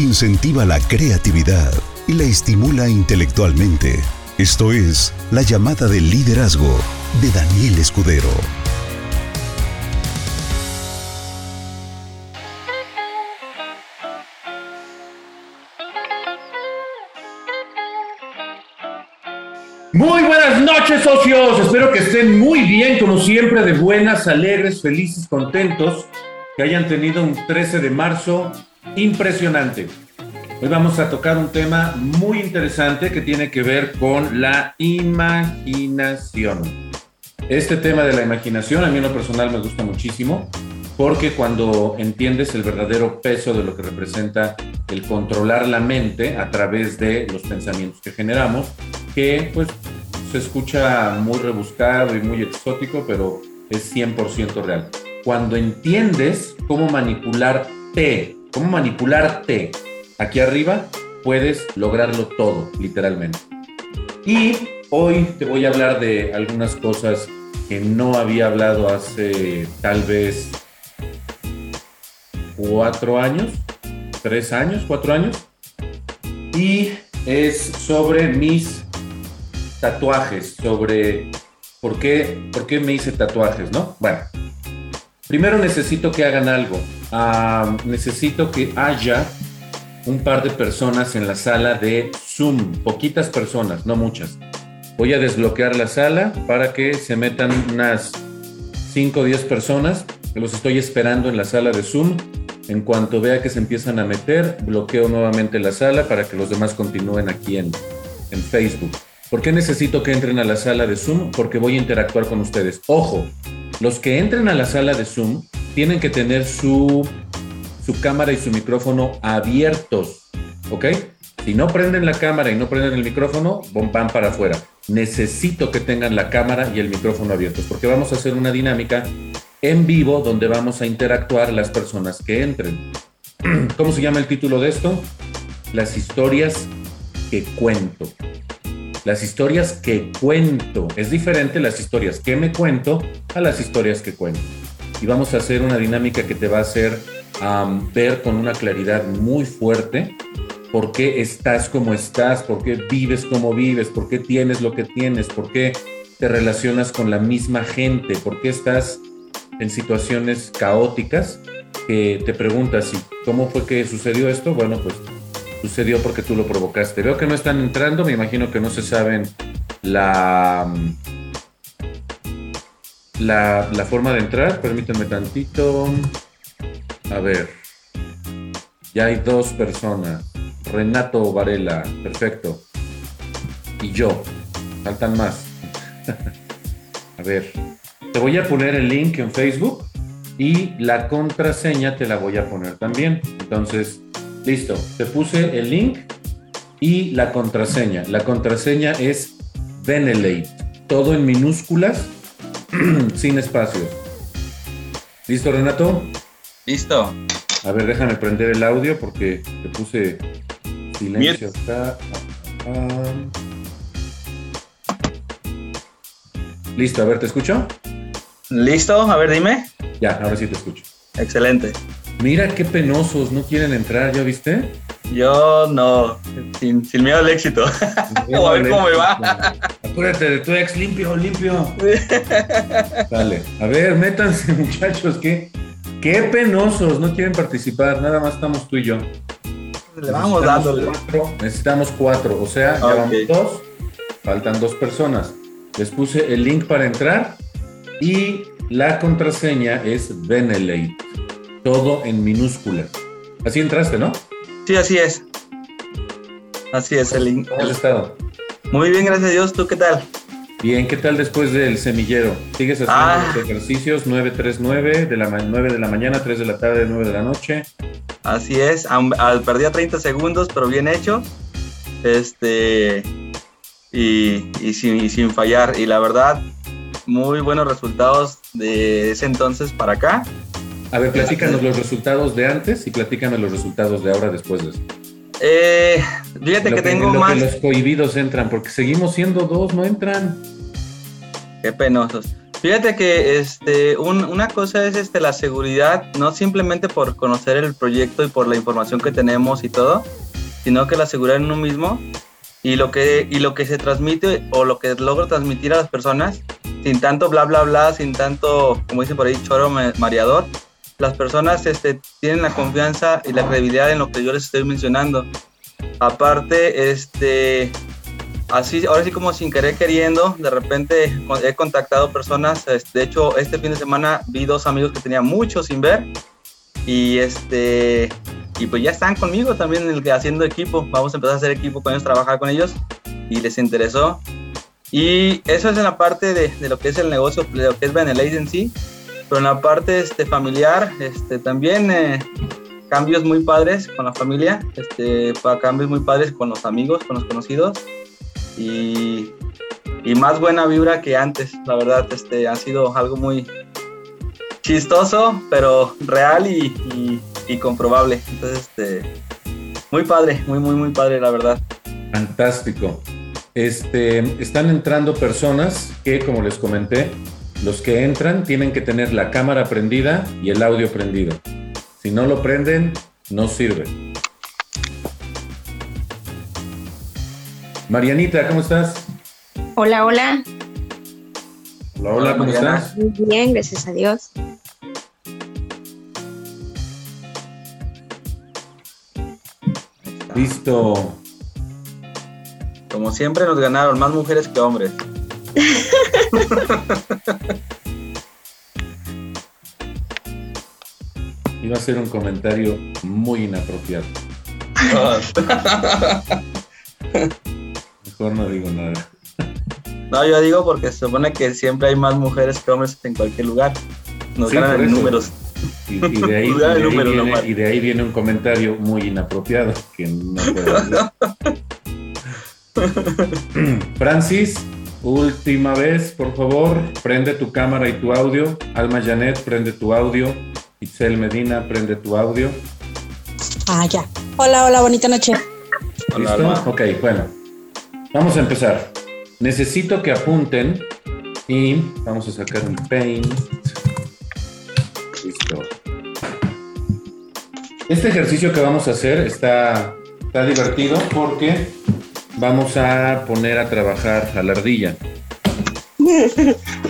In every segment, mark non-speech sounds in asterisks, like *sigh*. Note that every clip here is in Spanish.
incentiva la creatividad y la estimula intelectualmente. Esto es La llamada del liderazgo de Daniel Escudero. Muy buenas noches, socios. Espero que estén muy bien, como siempre, de buenas, alegres, felices, contentos, que hayan tenido un 13 de marzo impresionante. Hoy vamos a tocar un tema muy interesante que tiene que ver con la imaginación. Este tema de la imaginación a mí en lo personal me gusta muchísimo porque cuando entiendes el verdadero peso de lo que representa el controlar la mente a través de los pensamientos que generamos, que pues se escucha muy rebuscado y muy exótico, pero es 100% real. Cuando entiendes cómo manipularte, cómo manipularte aquí arriba, puedes lograrlo todo, literalmente. Y hoy te voy a hablar de algunas cosas que no había hablado hace tal vez cuatro años, tres años, cuatro años. Y es sobre mis tatuajes, sobre por qué, por qué me hice tatuajes, ¿no? Bueno, primero necesito que hagan algo. Ah, necesito que haya un par de personas en la sala de Zoom, poquitas personas, no muchas. Voy a desbloquear la sala para que se metan unas 5 o 10 personas. Los estoy esperando en la sala de Zoom. En cuanto vea que se empiezan a meter, bloqueo nuevamente la sala para que los demás continúen aquí en, en Facebook. ¿Por qué necesito que entren a la sala de Zoom? Porque voy a interactuar con ustedes. Ojo, los que entren a la sala de Zoom tienen que tener su, su cámara y su micrófono abiertos, ¿ok? Si no prenden la cámara y no prenden el micrófono, van para afuera. Necesito que tengan la cámara y el micrófono abiertos porque vamos a hacer una dinámica en vivo donde vamos a interactuar las personas que entren. *clears throat* ¿Cómo se llama el título de esto? Las historias que cuento. Las historias que cuento. Es diferente las historias que me cuento a las historias que cuento. Y vamos a hacer una dinámica que te va a hacer ver con una claridad muy fuerte por qué estás como estás, por qué vives como vives, por qué tienes lo que tienes, por qué te relacionas con la misma gente, por qué estás en situaciones caóticas que te preguntas, ¿y cómo fue que sucedió esto? Bueno, pues sucedió porque tú lo provocaste. Veo que no están entrando, me imagino que no se saben la, la, forma de entrar. Permítanme tantito. A ver, ya hay dos personas. Renato Varela, perfecto. Y yo, faltan más. *laughs* a ver, te voy a poner el link en Facebook y la contraseña te la voy a poner también. Entonces, listo, te puse el link y la contraseña. La contraseña es Venelate, todo en minúsculas, *clears throat* sin espacios. ¿Listo, Renato? Listo. A ver, déjame prender el audio porque te puse silencio acá. Listo, a ver, ¿te escucho? ¿Listo? A ver, dime. Ya, ahora sí te escucho. Excelente. Mira qué penosos, no quieren entrar, ¿ya viste? Yo no, sin, miedo al éxito. *laughs* a ver cómo me va. Acuérdate de tu ex, limpio, limpio. *laughs* Dale. A ver, métanse, *laughs* muchachos, qué, qué penosos, no quieren participar, nada más estamos tú y yo. Le vamos dándole. necesitamos cuatro, o sea, ya vamos dos, faltan dos personas. Les puse el link para entrar y la contraseña es Venelate. Todo en minúsculas. Así entraste, ¿no? Sí, así es. Así es el link. ¿Cómo has estado? Muy bien, gracias a Dios. ¿Tú qué tal? Bien, ¿qué tal después del semillero? ¿Sigues haciendo ah. los ejercicios 939 de la 9 de la mañana, 3 de la tarde, 9 de la noche? Así es, perdí a 30 segundos, pero bien hecho. Este y, sin, sin fallar. Y la verdad, muy buenos resultados de ese entonces para acá. A ver, platícanos los resultados de antes y platícanos los resultados de ahora después de eso. Eh, fíjate que, tengo más. Que los cohibidos entran, porque seguimos siendo dos, no entran. Qué penosos. Fíjate que este, una cosa es este, la seguridad, no simplemente por conocer el proyecto y por la información que tenemos y todo, sino que la seguridad en uno mismo y lo que, y lo que se transmite o lo que logro transmitir a las personas, sin tanto bla, bla, bla, sin tanto, como dice por ahí, choro mareador, las personas este, tienen la confianza y la credibilidad en lo que yo les estoy mencionando. Aparte, este, así, ahora sí como sin querer queriendo, de repente he contactado personas, de hecho este fin de semana vi dos amigos que tenía mucho sin ver y este y pues ya están conmigo también haciendo equipo, vamos a empezar a hacer equipo con ellos, trabajar con ellos y les interesó. Y eso es en la parte de, de lo que es el negocio, de lo que es Benelate en sí, pero en la parte este, familiar, este, también eh, cambios muy padres con la familia, este, cambios muy padres con los amigos, con los conocidos y, y, más buena vibra que antes. La verdad, este, ha sido algo muy chistoso, pero real y, y, comprobable. Entonces, este, muy padre, muy, muy, muy padre, la verdad. Fantástico. Este, están entrando personas que, como les comenté, los que entran tienen que tener la cámara prendida y el audio prendido. Si no lo prenden, no sirve. Marianita, ¿cómo estás? Hola, hola. Hola, hola, ¿cómo estás? Muy bien, gracias a Dios. Listo. Como siempre nos ganaron más mujeres que hombres. *laughs* Iba a ser un comentario muy inapropiado. *laughs* Mejor no digo nada. No, yo digo porque se supone que siempre hay más mujeres que hombres en cualquier lugar. Nos ganan en números. Y, de ahí, *laughs* y, de ahí viene, un comentario muy inapropiado que no puedo Francis, última vez, por favor, prende tu cámara y tu audio. Alma Janet, prende tu audio. Itzel Medina, prende tu audio. Ah, ya. Hola, hola, bonita noche. ¿Listo? Ok, bueno. Vamos a empezar. Necesito que apunten y vamos a sacar un paint. Listo. Este ejercicio que vamos a hacer está, está divertido porque vamos a poner a trabajar a la ardilla.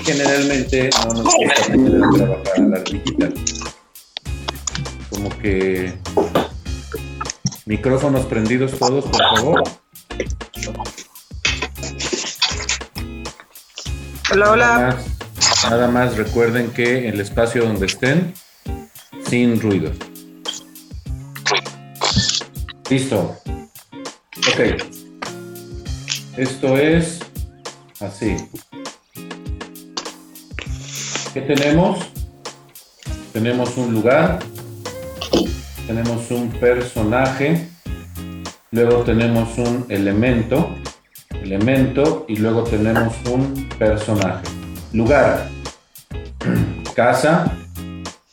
Generalmente no nos gusta poner a trabajar a la ardillita. Como que micrófonos prendidos todos, por favor. Hola, hola. Nada más, recuerden que en el espacio donde estén, sin ruido. Listo. Ok. Esto es así. ¿Qué tenemos? Tenemos un lugar, tenemos un personaje, luego tenemos un elemento, elemento y luego tenemos un personaje. Lugar, *clears throat* casa,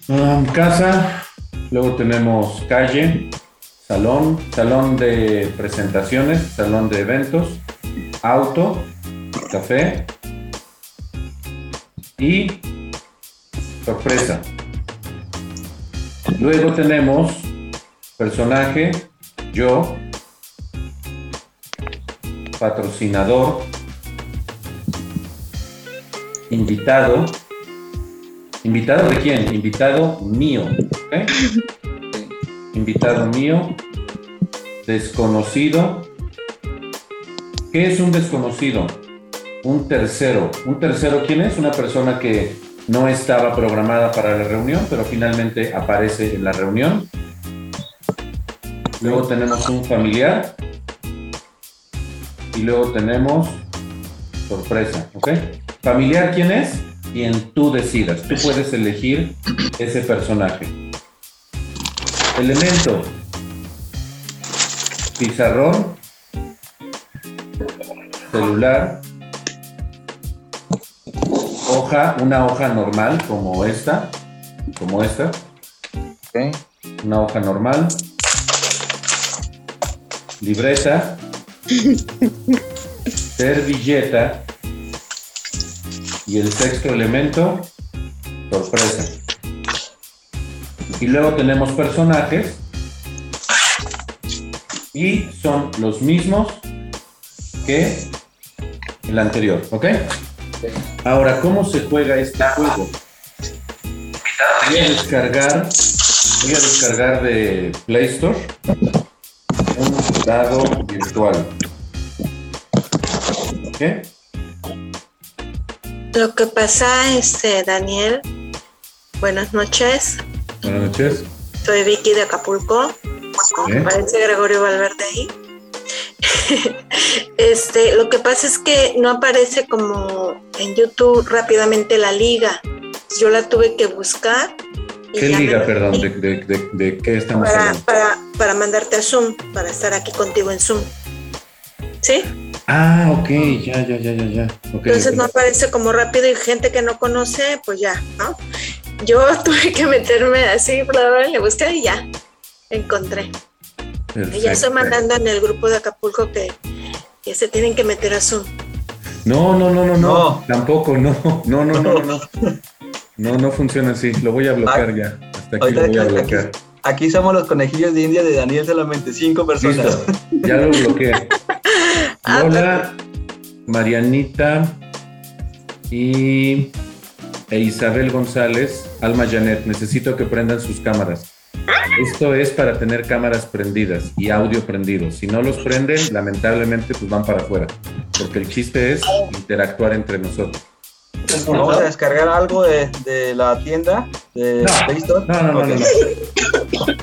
um, casa, luego tenemos calle, salón, salón de presentaciones, salón de eventos, auto, café y sorpresa. Luego tenemos personaje, yo, patrocinador, invitado. ¿Invitado de quién? Invitado mío. *laughs* Invitado mío, desconocido, ¿Qué es un desconocido? Un tercero. ¿Un tercero quién es? Una persona que no estaba programada para la reunión, pero finalmente aparece en la reunión. Luego tenemos un familiar. Y luego tenemos sorpresa, ¿ok? Familiar, ¿quién es? Quien tú decidas. Tú puedes elegir ese personaje. Elemento. Pizarrón celular, hoja, una hoja normal como esta, como esta. Una hoja normal. Libreta. *laughs* servilleta. Y el sexto elemento, sorpresa. Y luego tenemos personajes. Y son los mismos que el anterior, ¿ok? Ahora, ¿cómo se juega este juego? Voy a descargar, voy a descargar de Play Store un dado virtual. ¿Qué? Lo que pasa, este, Daniel, buenas noches. Buenas noches. Soy Vicky de Acapulco. ¿Eh? Parece Gregorio Valverde ahí. *laughs* este, lo que pasa es que no aparece como en YouTube rápidamente la liga. Yo la tuve que buscar. y ¿Qué liga, me- perdón? ¿De, de- de- de qué estamos Para, hablando? para, para mandarte a Zoom, para estar aquí contigo en Zoom. ¿Sí? Ah, ok, ya, ya, ya, ya, ya. Entonces no aparece como rápido y gente que no conoce, pues ya, ¿no? Yo *laughs* tuve que meterme así, bla, bla, le busqué y ya encontré. Y ya estoy Perfecto. mandando en el grupo de Acapulco que, que se tienen que meter a Zoom. No, no, no, no, no, No. tampoco, no, no, no, no, no, no. No, no funciona así, lo voy a bloquear ya. Hasta aquí lo voy a bloquear. Aquí somos los conejillos de India de Daniel solamente, cinco personas. Listo, ya lo bloqueé. *laughs* Ah, Lola, Marianita y e Isabel González, Alma Janet, necesito que prendan sus cámaras. Esto es para tener cámaras prendidas y audio prendido. Si no los prenden, lamentablemente pues van para afuera, porque el chiste es interactuar entre nosotros. Vamos a descargar algo de, de la tienda de No. Play Store. No, no, no, no. *coughs*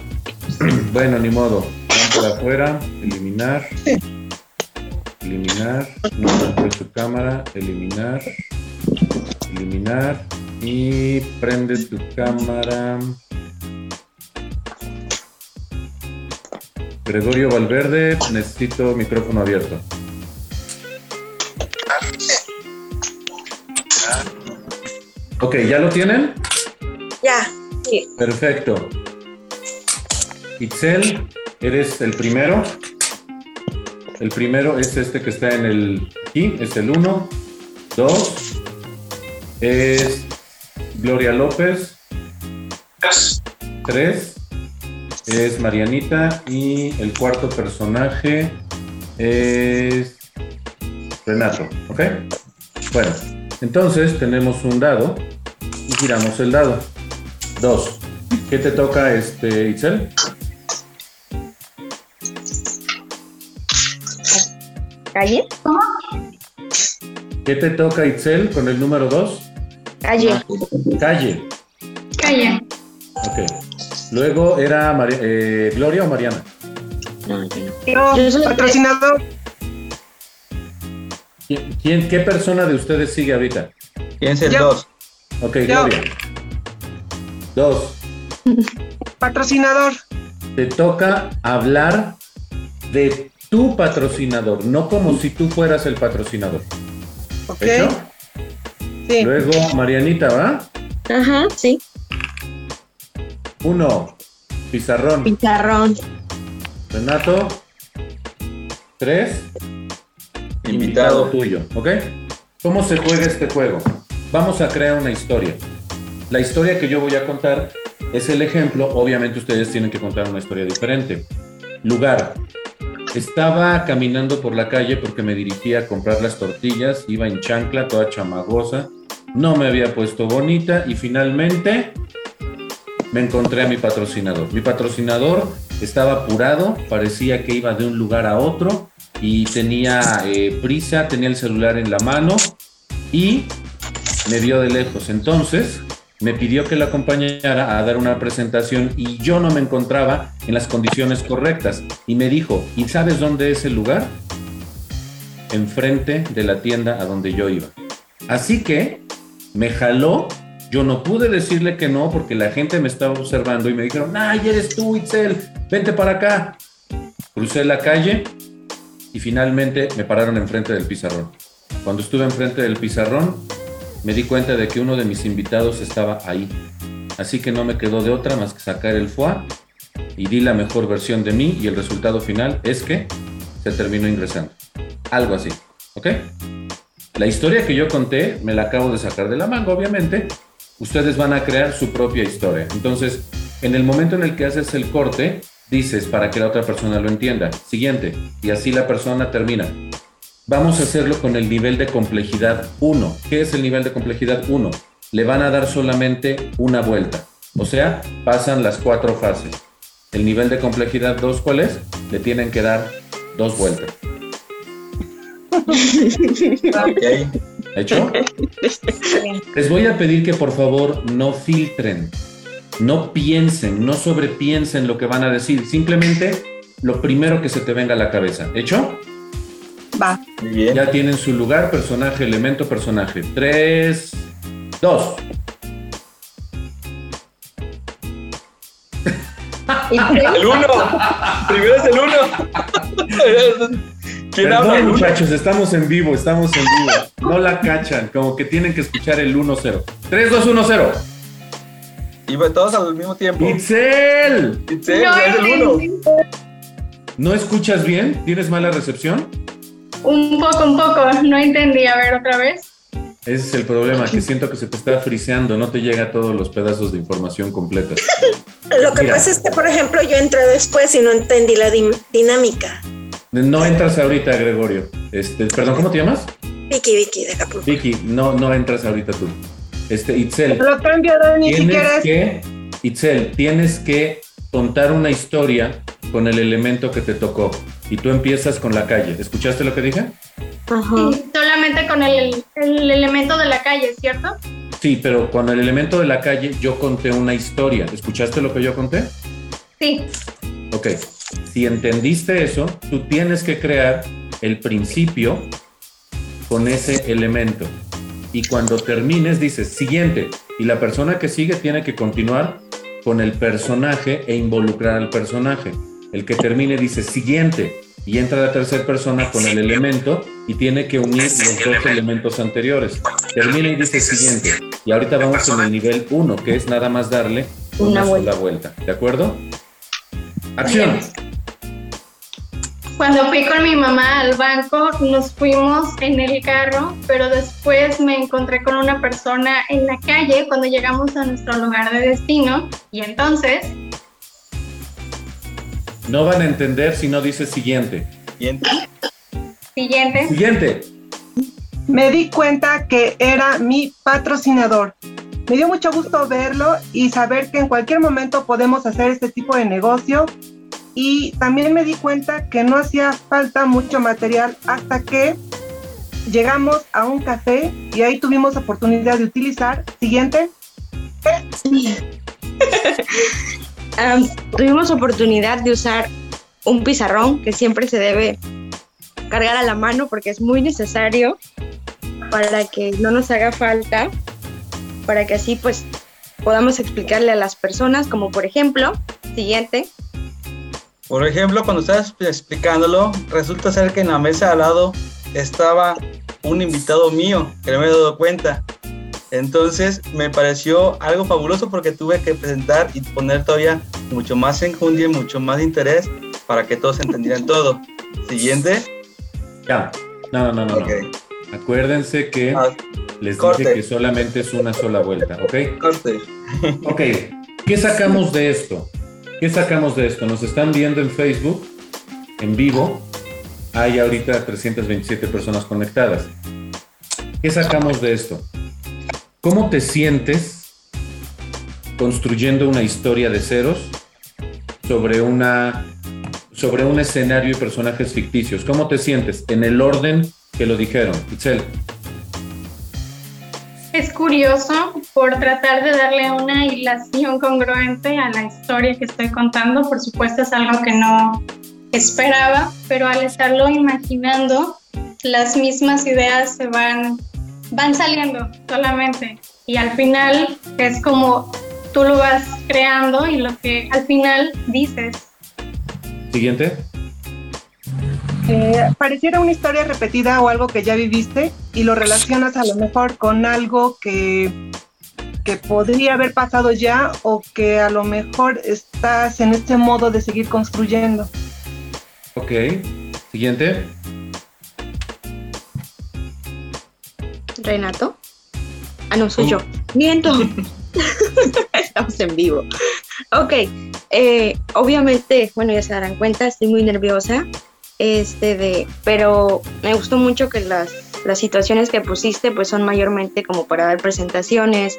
Bueno, ni modo. Van para afuera, eliminar. Eliminar. No encontré su cámara. Eliminar. Eliminar. Y prende tu cámara. Gregorio Valverde, necesito micrófono abierto. Ok, ¿ya lo tienen? Ya, Perfecto. Itzel, eres el primero. El primero es este que está en el aquí, es el 1. 2. Es Gloria López. 3. Es Marianita. Y el cuarto personaje es Renato. ¿Ok? Bueno, entonces tenemos un dado y giramos el dado. Dos. ¿Qué te toca, este, Itzel? ¿Calle? ¿Qué te toca, Itzel, con el número dos? Calle. Calle. Calle. Ok. Luego era eh, Gloria o Mariana. No. Yo, patrocinador. ¿Quién, quién- qué persona de ustedes sigue ahorita? ¿Quién es el Yo. 2? Ok, Yo. Gloria. Dos. *laughs* Patrocinador. Te toca hablar de tu patrocinador, no como si tú fueras el patrocinador. Ok. ¿Hecho? Sí. Luego, Marianita, ¿va? Ajá, sí. Uno. Pizarrón. Pizarrón. Renato. Tres. invitado Invitado. tuyo, ¿ok? ¿Cómo se juega este juego? Vamos a crear una historia. La historia que yo voy a contar es el ejemplo, obviamente ustedes tienen que contar una historia diferente. Lugar. Estaba caminando por la calle porque me dirigía a comprar las tortillas, iba en chancla, toda chamagosa, no me había puesto bonita y finalmente me encontré a mi patrocinador. Mi patrocinador estaba apurado, parecía que iba de un lugar a otro y tenía eh, prisa, tenía el celular en la mano y me vio de lejos. Entonces me pidió que la acompañara a dar una presentación y yo no me encontraba en las condiciones correctas. Y me dijo, ¿y sabes dónde es el lugar? Enfrente de la tienda a donde yo iba. Así que me jaló. Yo no pude decirle que no porque la gente me estaba observando y me dijeron, ¡ay, eres tú, Itzel! Vente para acá. Crucé la calle y finalmente me pararon enfrente del pizarrón. Cuando estuve enfrente del pizarrón, me di cuenta de que uno de mis invitados estaba ahí. Así que no me quedó de otra más que sacar el foie y di la mejor versión de mí y el resultado final es que se terminó ingresando. Algo así, ¿ok? La historia que yo conté me la acabo de sacar de la manga, obviamente. Ustedes van a crear su propia historia. Entonces, en el momento en el que haces el corte, dices para que la otra persona lo entienda. Siguiente. Y así la persona termina. Vamos a hacerlo con el nivel de complejidad 1. ¿Qué es el nivel de complejidad 1? Le van a dar solamente una vuelta. O sea, pasan las cuatro fases. El nivel de complejidad 2, ¿cuál es? Le tienen que dar dos vueltas. *laughs* Ok. ¿Hecho? *laughs* Les voy a pedir que por favor no filtren, no piensen, no sobrepiensen lo que van a decir. Simplemente lo primero que se te venga a la cabeza. ¿Hecho? Va. Muy bien. Ya tienen su lugar, personaje, elemento, personaje. Tres, dos. El uno. Primero es el uno. *laughs* ¿Quién? Perdón, muchachos, estamos en vivo, estamos en vivo. No la cachan, como que tienen que escuchar el 1-0. 3, 2, 1, 0. Y va todos al mismo tiempo. ¡Itzel! Sí, es el uno. ¿No escuchas bien? ¿Tienes mala recepción? Un poco, un poco. No entendí. A ver, otra vez. Ese es el problema, que siento que se te está friseando, no te llega todos los pedazos de información completa. Lo que Mira. pasa es que, por ejemplo, yo entré después y no entendí la dinámica. No entras ahorita, Gregorio. Este, perdón, ¿cómo te llamas? Vicky, Vicky, de Acapulco. Vicky, no, no entras ahorita tú. Este, Itzel, Lo cambio, Dani, si tienes quieres. que, Itzel, tienes que contar una historia con el elemento que te tocó. Y tú empiezas con la calle. ¿Escuchaste lo que dije? Ajá. Sí, solamente con el, el elemento de la calle, ¿cierto? Sí, pero con el elemento de la calle yo conté una historia. ¿Escuchaste lo que yo conté? Sí. Ok. Si entendiste eso, tú tienes que crear el principio con ese elemento. Y cuando termines, dices siguiente. Y la persona que sigue tiene que continuar con el personaje e involucrar al personaje. El que termine dice siguiente. Y entra la tercera persona con el elemento y tiene que unir los dos elementos anteriores. Termina y dice siguiente. Y ahorita vamos en el nivel 1, que es nada más darle una, Una sola vuelta. ¿De acuerdo? Acción. Cuando fui con mi mamá al banco, nos fuimos en el carro, pero después me encontré con una persona en la calle cuando llegamos a nuestro lugar de destino. Y entonces, No van a entender si no dice siguiente. Siguiente. siguiente. Siguiente. Me di cuenta que era mi patrocinador. Me dio mucho gusto verlo y saber que en cualquier momento podemos hacer este tipo de negocio. Y también me di cuenta que no hacía falta mucho material hasta que llegamos a un café y ahí tuvimos oportunidad de utilizar. Siguiente. *laughs* Am, tuvimos oportunidad de usar un pizarrón que siempre se debe cargar a la mano porque es muy necesario para que no nos haga falta, para que así pues podamos explicarle a las personas, como por ejemplo, siguiente, Por ejemplo, cuando estabas explicándolo, resulta ser que en la mesa al lado estaba un invitado mío, que no me he dado cuenta. Entonces me pareció algo fabuloso porque tuve que presentar y poner todavía mucho más enjundia, y mucho más interés para que todos entendieran todo. Siguiente. Ya. No, no, no, no. Ok. no. Acuérdense que Ah, les corte. dije que solamente es una sola vuelta, ¿ok? corte. Ok. ¿Qué sacamos de esto? ¿Qué sacamos de esto? Nos están viendo en Facebook, en vivo. Hay ahorita 327 personas conectadas. ¿Qué sacamos de esto? ¿Cómo te sientes construyendo una historia de ceros sobre una sobre un escenario y personajes ficticios? ¿Cómo te sientes en el orden que lo dijeron? Itzel, Es curioso por tratar de darle una hilación congruente a la historia que estoy contando. Por supuesto es algo que no esperaba, pero al estarlo imaginando, las mismas ideas se van, van saliendo solamente. Y al final es como tú lo vas creando y lo que al final dices. siguiente. Eh, pareciera una historia repetida o algo que ya viviste y lo relacionas a lo mejor con algo que, que podría haber pasado ya o que a lo mejor estás en este modo de seguir construyendo. Ok. Siguiente. Renato. Ah, no, soy yo. Miento. *laughs* Estamos en vivo. Ok, eh, obviamente, bueno, ya se darán cuenta, estoy muy nerviosa, este de, pero me gustó mucho que las, las situaciones que pusiste pues son mayormente como para dar presentaciones,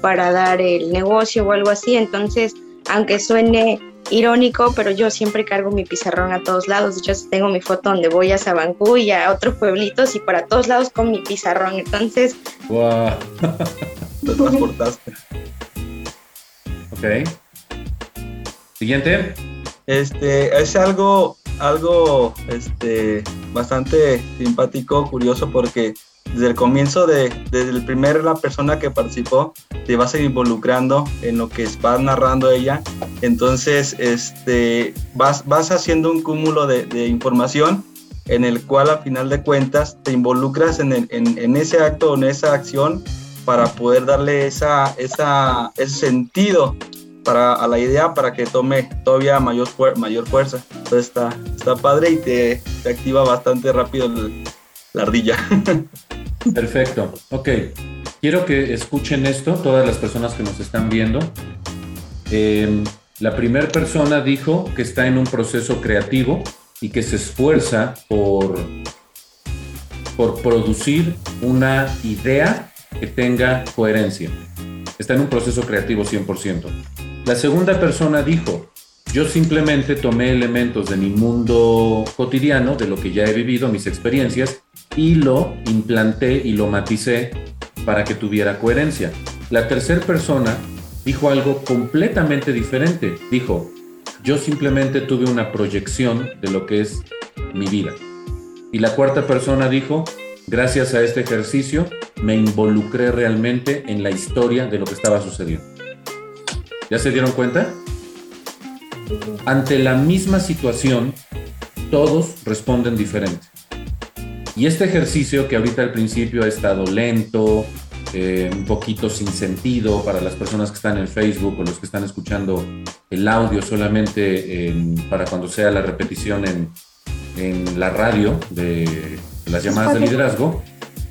para dar el negocio o algo así, entonces, aunque suene irónico, pero yo siempre cargo mi pizarrón a todos lados. De hecho, tengo mi foto donde voy a Sabancú y a otros pueblitos y para todos lados con mi pizarrón. Entonces. ¡Wow! Lo transportaste. Ok. Siguiente. Este, es algo, algo, este, bastante simpático, curioso, porque desde el comienzo, de, desde el primer la persona que participó, te vas a ir involucrando en lo que va narrando ella. Entonces, este, vas, vas haciendo un cúmulo de, información en el cual a final de cuentas te involucras en, el, en ese acto o en esa acción para poder darle esa, esa, ese sentido para, a la idea para que tome todavía mayor, mayor fuerza. Entonces está, está padre y te, te activa bastante rápido la ardilla. *laughs* Perfecto. Ok. Quiero que escuchen esto, todas las personas que nos están viendo. Eh, la primera persona dijo que está en un proceso creativo y que se esfuerza por, por producir una idea que tenga coherencia. Está en un proceso creativo 100%. La segunda persona dijo, yo simplemente tomé elementos de mi mundo cotidiano, de lo que ya he vivido, mis experiencias, y lo implanté y lo maticé para que tuviera coherencia. La tercera persona dijo algo completamente diferente. Dijo, yo simplemente tuve una proyección de lo que es mi vida. Y la cuarta persona dijo, gracias a este ejercicio me involucré realmente en la historia de lo que estaba sucediendo. ¿Ya se dieron cuenta? Ante la misma situación, todos responden diferente. Y este ejercicio que ahorita al principio ha estado lento, eh, un poquito sin sentido para las personas que están en Facebook o los que están escuchando el audio solamente en, para cuando sea la repetición en, en la radio de las llamadas de liderazgo,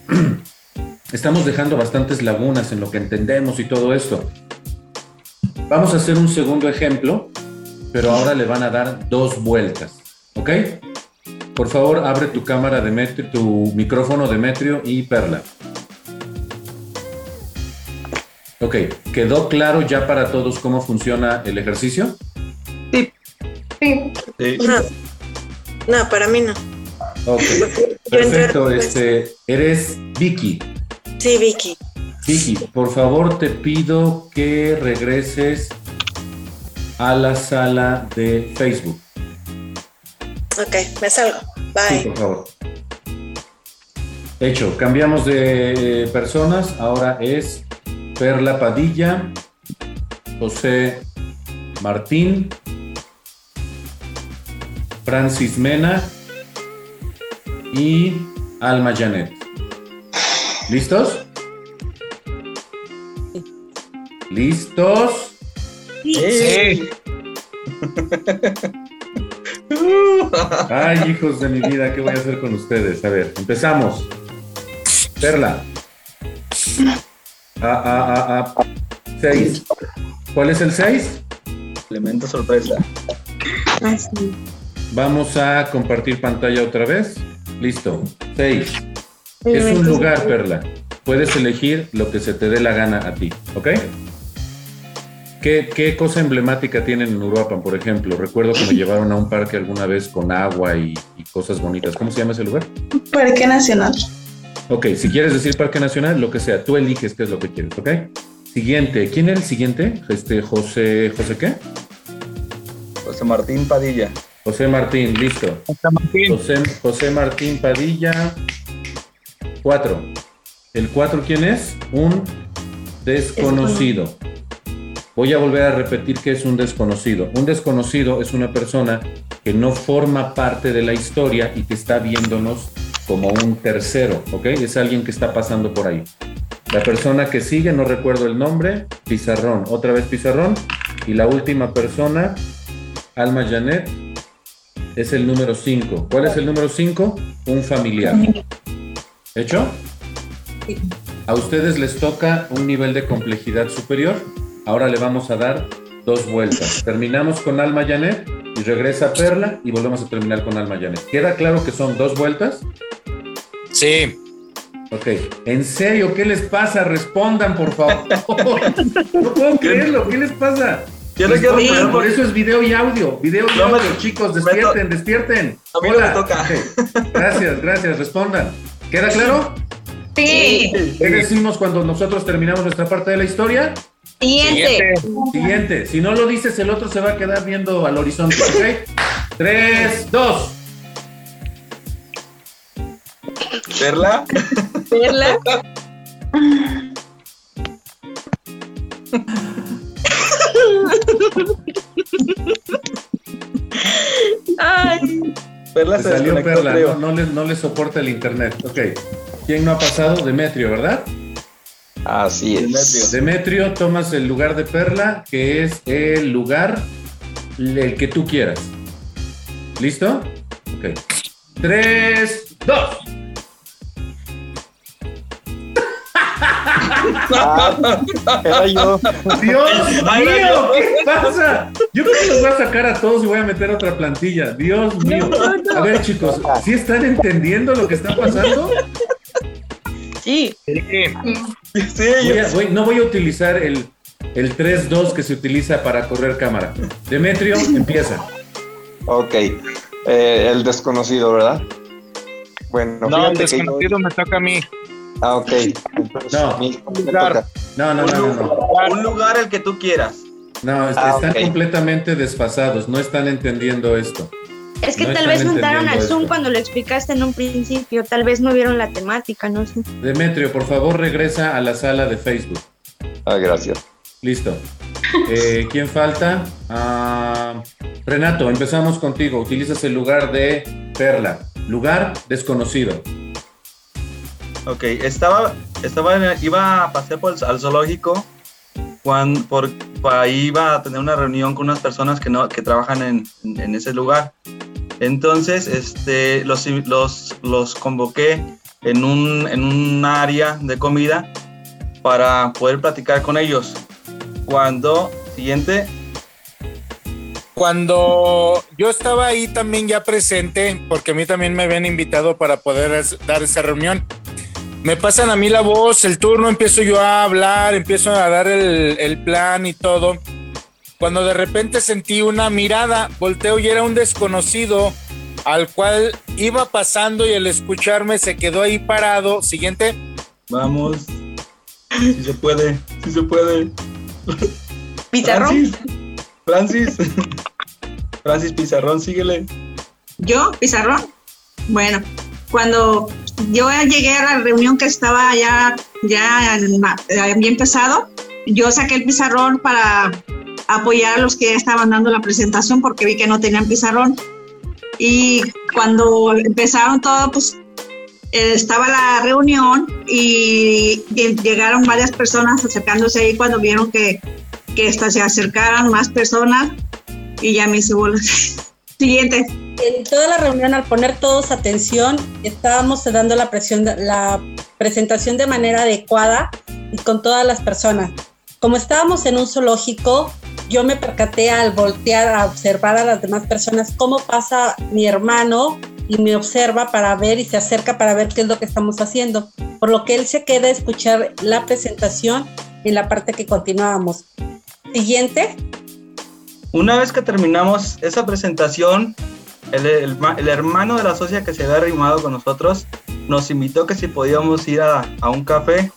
*clears throat* estamos dejando bastantes lagunas en lo que entendemos y todo esto. Vamos a hacer un segundo ejemplo, pero ahora le van a dar dos vueltas, ¿ok? Por favor, abre tu cámara, Demetrio, tu micrófono, Demetrio y Perla. Ok, ¿quedó claro ya para todos cómo funciona el ejercicio? Sí. Sí. Sí. No, no, para mí no. Ok, perfecto. Este, eres Vicky. Sí, Vicky. Vicky, por favor te pido que regreses a la sala de Facebook. Ok, me salgo. Sí, Bye. por favor. Hecho, cambiamos de personas. Ahora es Perla Padilla, José Martín, Francis Mena y Alma Janet. ¿Listos? ¿Listos? Sí. Ay, hijos de mi vida, ¿qué voy a hacer con ustedes? A ver, empezamos. Perla. A, a, a, a. Seis. ¿Cuál es el seis? Elemento sorpresa. Así. Vamos a compartir pantalla otra vez. Listo. Seis. Es un lugar, Perla. Puedes elegir lo que se te dé la gana a ti, ¿ok? ¿Qué, qué cosa emblemática tienen en Uruapan, por ejemplo? Recuerdo que me *laughs* llevaron a un parque alguna vez con agua y, y cosas bonitas. ¿Cómo se llama ese lugar? Parque Nacional. Ok, si quieres decir Parque Nacional, lo que sea, tú eliges qué es lo que quieres, ¿ok? Siguiente, ¿quién era el siguiente? Este, José, ¿José qué? José Martín Padilla. José Martín, listo. José, José Martín Padilla, cuatro. ¿El cuatro quién es? Un desconocido. Voy a volver a repetir que es un desconocido. Un desconocido es una persona que no forma parte de la historia y que está viéndonos como un tercero, ¿ok? Es alguien que está pasando por ahí. La persona que sigue, no recuerdo el nombre, Pizarrón, otra vez Pizarrón. Y la última persona, Alma Janet, es el número 5. ¿Cuál es el número 5? Un familiar. ¿Hecho? A ustedes les toca un nivel de complejidad superior. Ahora le vamos a dar dos vueltas. Terminamos con Alma Janet y regresa Perla y volvemos a terminar con Alma Janet. ¿Queda claro que son dos vueltas? Sí. Ok. ¿En serio? ¿Qué les pasa? Respondan, por favor. *laughs* no puedo creerlo. ¿Qué les pasa? Yo no quiero por eso es video y audio. Video y No audio, chicos. me Despierten, despierten. A mí no me Hola. toca. Gracias, gracias. Respondan. ¿Queda claro? Sí. ¿Qué decimos cuando nosotros terminamos nuestra parte de la historia? Siguiente. Siguiente. Si no lo dices, el otro se va a quedar viendo al horizonte, ¿ok? Tres, dos. Perla, Perla. Ay, Perla Se se salió Perla, no, no le, no le soporta el internet. Ok. ¿Quién no ha pasado? Demetrio, ¿verdad? Así Demetrio. Demetrio, tomas el lugar de Perla, que es el lugar el que tú quieras. ¿Listo? Ok. Tres, dos. Era yo. Dios Ay, mío. ¿qué pasa? Yo creo que los voy a sacar a todos y voy a meter otra plantilla. Dios mío. A ver, chicos, ¿sí están entendiendo lo que está pasando? Sí. Sí, Voy yo- a- voy- no voy a utilizar el, el 3-2 que se utiliza para correr cámara. Demetrio, empieza. Ok. Eh, el desconocido, ¿verdad? Bueno, No, el yo- desconocido me toca a mí. Ah, ok. Entonces, No. me toca. No, no, no, no. No, un lugar el que tú quieras. No, est- Ah, están completamente desfasados. No están entendiendo esto. Es que No tal vez no entraron al Zoom esto. cuando lo explicaste en un principio. Tal vez no vieron la temática, no sé. Demetrio, por favor, regresa a la sala de Facebook. Ah, gracias. Listo. Eh, ¿Quién falta? Ah, Renato, empezamos contigo. Utilizas el lugar de Perla. Lugar desconocido. Ok, estaba, estaba en- iba a pasear por el, al zoológico cuando por, pa- iba a tener una reunión con unas personas que no que trabajan en, en- ese lugar. Entonces, este, los, los, los convoqué en un, en un área de comida para poder platicar con ellos. Cuando, siguiente, Cuando yo estaba ahí también ya presente, porque a mí también me habían invitado para poder dar esa reunión, me pasan a mí la voz, el turno, empiezo yo a hablar, empiezo a dar el, el plan y todo. Cuando de repente sentí una mirada, volteo y era un desconocido al cual iba pasando y al escucharme se quedó ahí parado. Siguiente. vamos. Si se puede, si se puede. Pizarrón. Francis. Francis. Francis Pizarrón, síguele. Yo, Pizarrón. Bueno, cuando yo llegué a la reunión que estaba ya, ya había empezado, yo saqué el pizarrón para apoyar a los que estaban dando la presentación porque vi que no tenían pizarrón. Y cuando empezaron todo, pues eh, estaba la reunión y, llegaron varias personas acercándose ahí cuando vieron que, que hasta se acercaran más personas y ya me hice bolas. *laughs* Siguiente. En toda la reunión, al poner todos atención, estábamos dando la, presión, la presentación de manera adecuada y con todas las personas. Como estábamos en un zoológico, yo me percaté al voltear a observar a las demás personas cómo pasa mi hermano y me observa para ver y se acerca para ver qué es lo que estamos haciendo. Por lo que él se queda a escuchar la presentación en la parte que continuábamos. Siguiente. Una vez que terminamos esa presentación, el, el ma- el hermano de la socia que se había arrimado con nosotros nos invitó que si podíamos ir a, a un café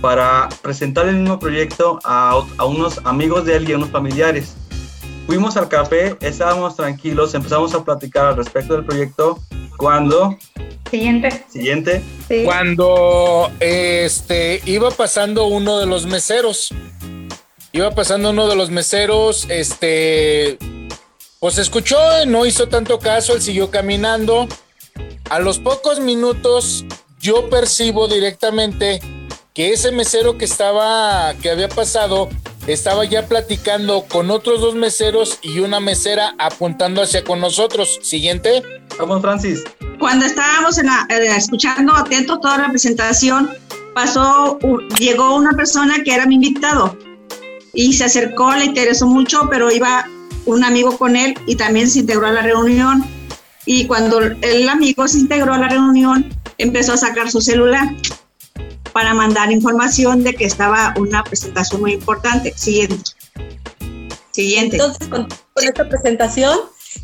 para presentar el mismo proyecto a, unos amigos de él y a unos familiares. Fuimos al café, estábamos tranquilos, empezamos a platicar al respecto del proyecto cuando, Siguiente. siguiente, Sí. Cuando este iba pasando uno de los meseros, iba pasando uno de los meseros, este, pues escuchó, no hizo tanto caso, él siguió caminando. A los pocos minutos, yo percibo directamente que ese mesero que estaba, que había pasado, estaba ya platicando con otros dos meseros y una mesera apuntando hacia con nosotros. Siguiente. vamos Francis, Cuando estábamos en la- eh, escuchando atentos toda la presentación, pasó, u- llegó una persona que era mi invitado y se acercó, le interesó mucho, pero iba un amigo con él y también se integró a la reunión. Y cuando el amigo se integró a la reunión, empezó a sacar su celular para mandar información de que estaba una presentación muy importante. Siguiente. Siguiente. Entonces, con, con esta presentación,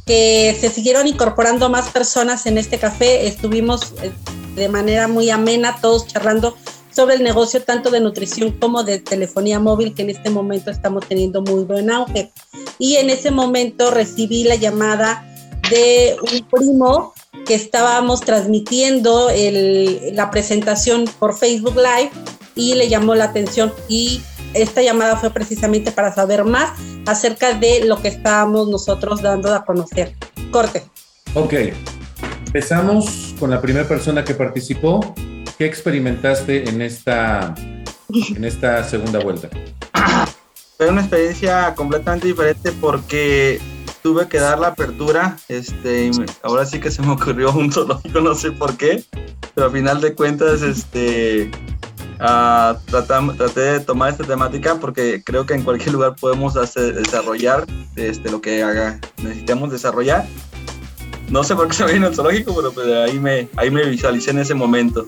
que se siguieron incorporando más personas en este café, estuvimos eh, de manera muy amena, todos charlando sobre el negocio tanto de nutrición como de telefonía móvil, que en este momento estamos teniendo muy buen auge. Y en ese momento recibí la llamada de un primo que estábamos transmitiendo el- la presentación por Facebook Live y le llamó la atención y esta llamada fue precisamente para saber más acerca de lo que estábamos nosotros dando a conocer. Corte. Ok, empezamos con la primera persona que participó. ¿Qué experimentaste en esta, en esta segunda vuelta? Fue una experiencia completamente diferente porque tuve que dar la apertura. Este, ahora sí que se me ocurrió un zoológico, *laughs* no sé por qué, pero al final de cuentas, este, tratam- traté de tomar esta temática porque creo que en cualquier lugar podemos desarrollar este, lo que haga, necesitamos desarrollar. No sé por qué se me vino el zoológico, pero pues ahí me, ahí me visualicé en ese momento.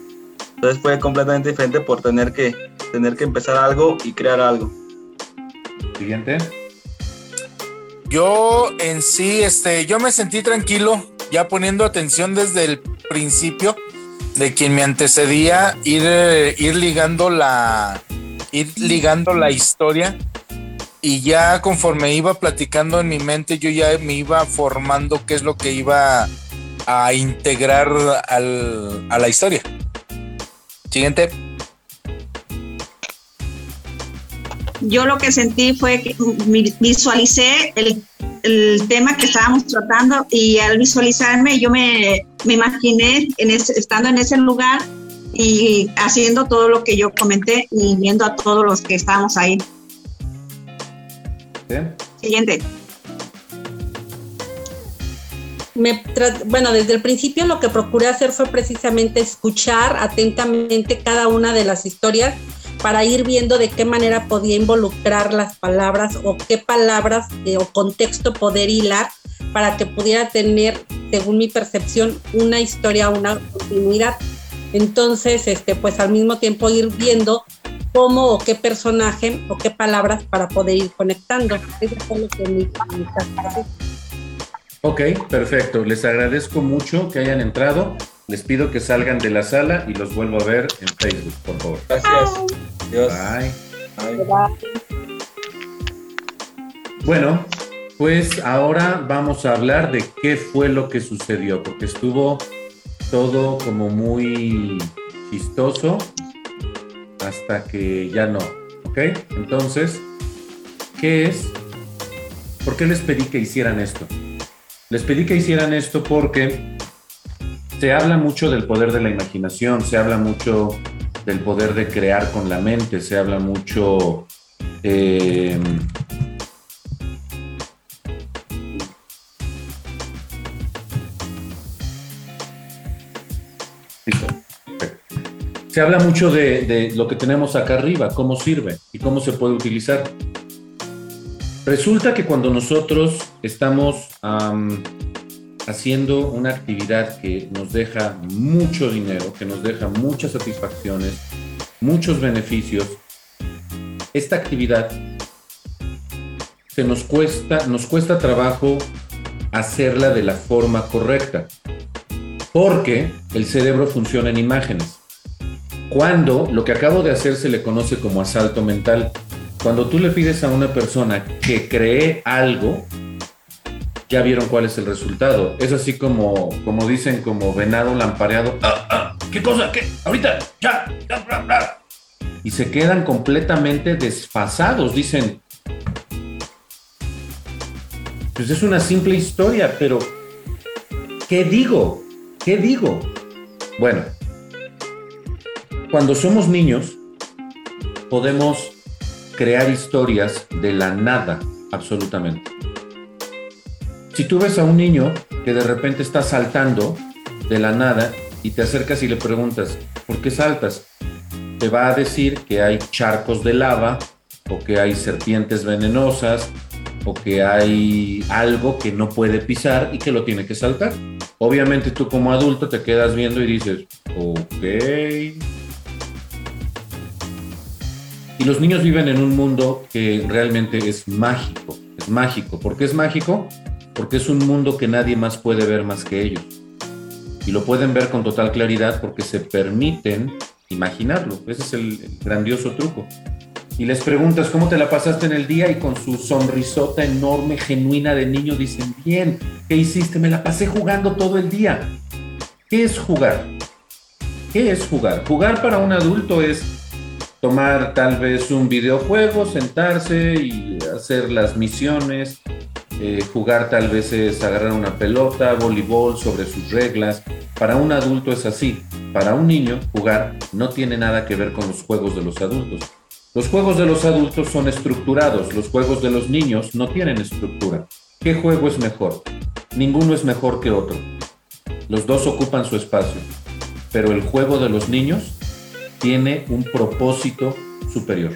Entonces fue completamente diferente por tener que, tener que empezar algo y crear algo. Siguiente. Yo en sí, este, yo me sentí tranquilo, ya poniendo atención desde el principio de quien me antecedía, ir, eh, ir ligando la, ir ligando la historia y ya conforme iba platicando en mi mente, yo ya me iba formando qué es lo que iba a integrar al- a la historia. Siguiente. yo lo que sentí fue que visualicé el, el tema que estábamos tratando y al visualizarme yo me, me imaginé en ese- estando en ese lugar y haciendo todo lo que yo comenté y viendo a todos los que estábamos ahí. Siguiente. Me bueno, desde el principio lo que procuré hacer fue precisamente escuchar atentamente cada una de las historias para ir viendo de qué manera podía involucrar las palabras o qué palabras eh, o contexto poder hilar para que pudiera tener, según mi percepción, una historia, una continuidad. Entonces, este, pues al mismo tiempo ir viendo cómo o qué personaje o qué palabras para poder ir conectando. Eso fue lo que fue. Ok, perfecto. Les agradezco mucho que hayan entrado. Les pido que salgan de la sala y los vuelvo a ver en Facebook, por favor. Gracias. Dios. Bye. Bueno, pues ahora vamos a hablar de qué fue lo que sucedió, porque estuvo todo como muy chistoso hasta que ya no, ¿ok? Entonces, ¿qué es? ¿Por qué les pedí que hicieran esto? Les pedí que hicieran esto porque se habla mucho del poder de la imaginación, se habla mucho del poder de crear con la mente, se habla mucho... eh. Se habla mucho de lo que tenemos acá arriba, cómo sirve y cómo se puede utilizar. Resulta que cuando nosotros estamos am, haciendo una actividad que nos deja mucho dinero, que nos deja muchas satisfacciones, muchos beneficios, esta actividad se nos cuesta, nos cuesta trabajo hacerla de la forma correcta, porque el cerebro funciona en imágenes. Cuando lo que acabo de hacer se le conoce como asalto mental, cuando tú le pides a una persona que cree algo, ya vieron cuál es el resultado. Es así como, como dicen, como venado lampareado. Ah, ah, ¿Qué cosa? ¿Qué? Ahorita, ya, ya, bla, bla. Y se quedan completamente desfasados. Dicen, pues es una simple historia, pero ¿qué digo? ¿Qué digo? Bueno, cuando somos niños, podemos crear historias de la nada, absolutamente. Si tú ves a un niño que de repente está saltando de la nada y te acercas y le preguntas, ¿por qué saltas? te va a decir que hay charcos de lava o que hay serpientes venenosas o que hay algo que no puede pisar y que lo tiene que saltar. Obviamente tú como adulto te quedas viendo y dices, ok. Y los niños viven en un mundo que realmente es mágico, es mágico. ¿Por qué es mágico? Porque es un mundo que nadie más puede ver más que ellos. Y lo pueden ver con total claridad porque se permiten imaginarlo. Ese es el, grandioso truco y les preguntas cómo te la pasaste en el día y con su sonrisota enorme, genuina de niño dicen, bien, ¿qué hiciste? Me la pasé jugando todo el día. ¿Qué es jugar? ¿Qué es jugar? Jugar para un adulto es tomar tal vez un videojuego, sentarse y hacer las misiones. Eh, jugar tal vez es agarrar una pelota, voleibol sobre sus reglas. Para un adulto es así. Para un niño, jugar no tiene nada que ver con los juegos de los adultos los juegos de los adultos son estructurados, los juegos de los niños no tienen estructura. ¿Qué juego es mejor? Ninguno es mejor que otro. Los dos ocupan su espacio, pero el juego de los niños tiene un propósito superior.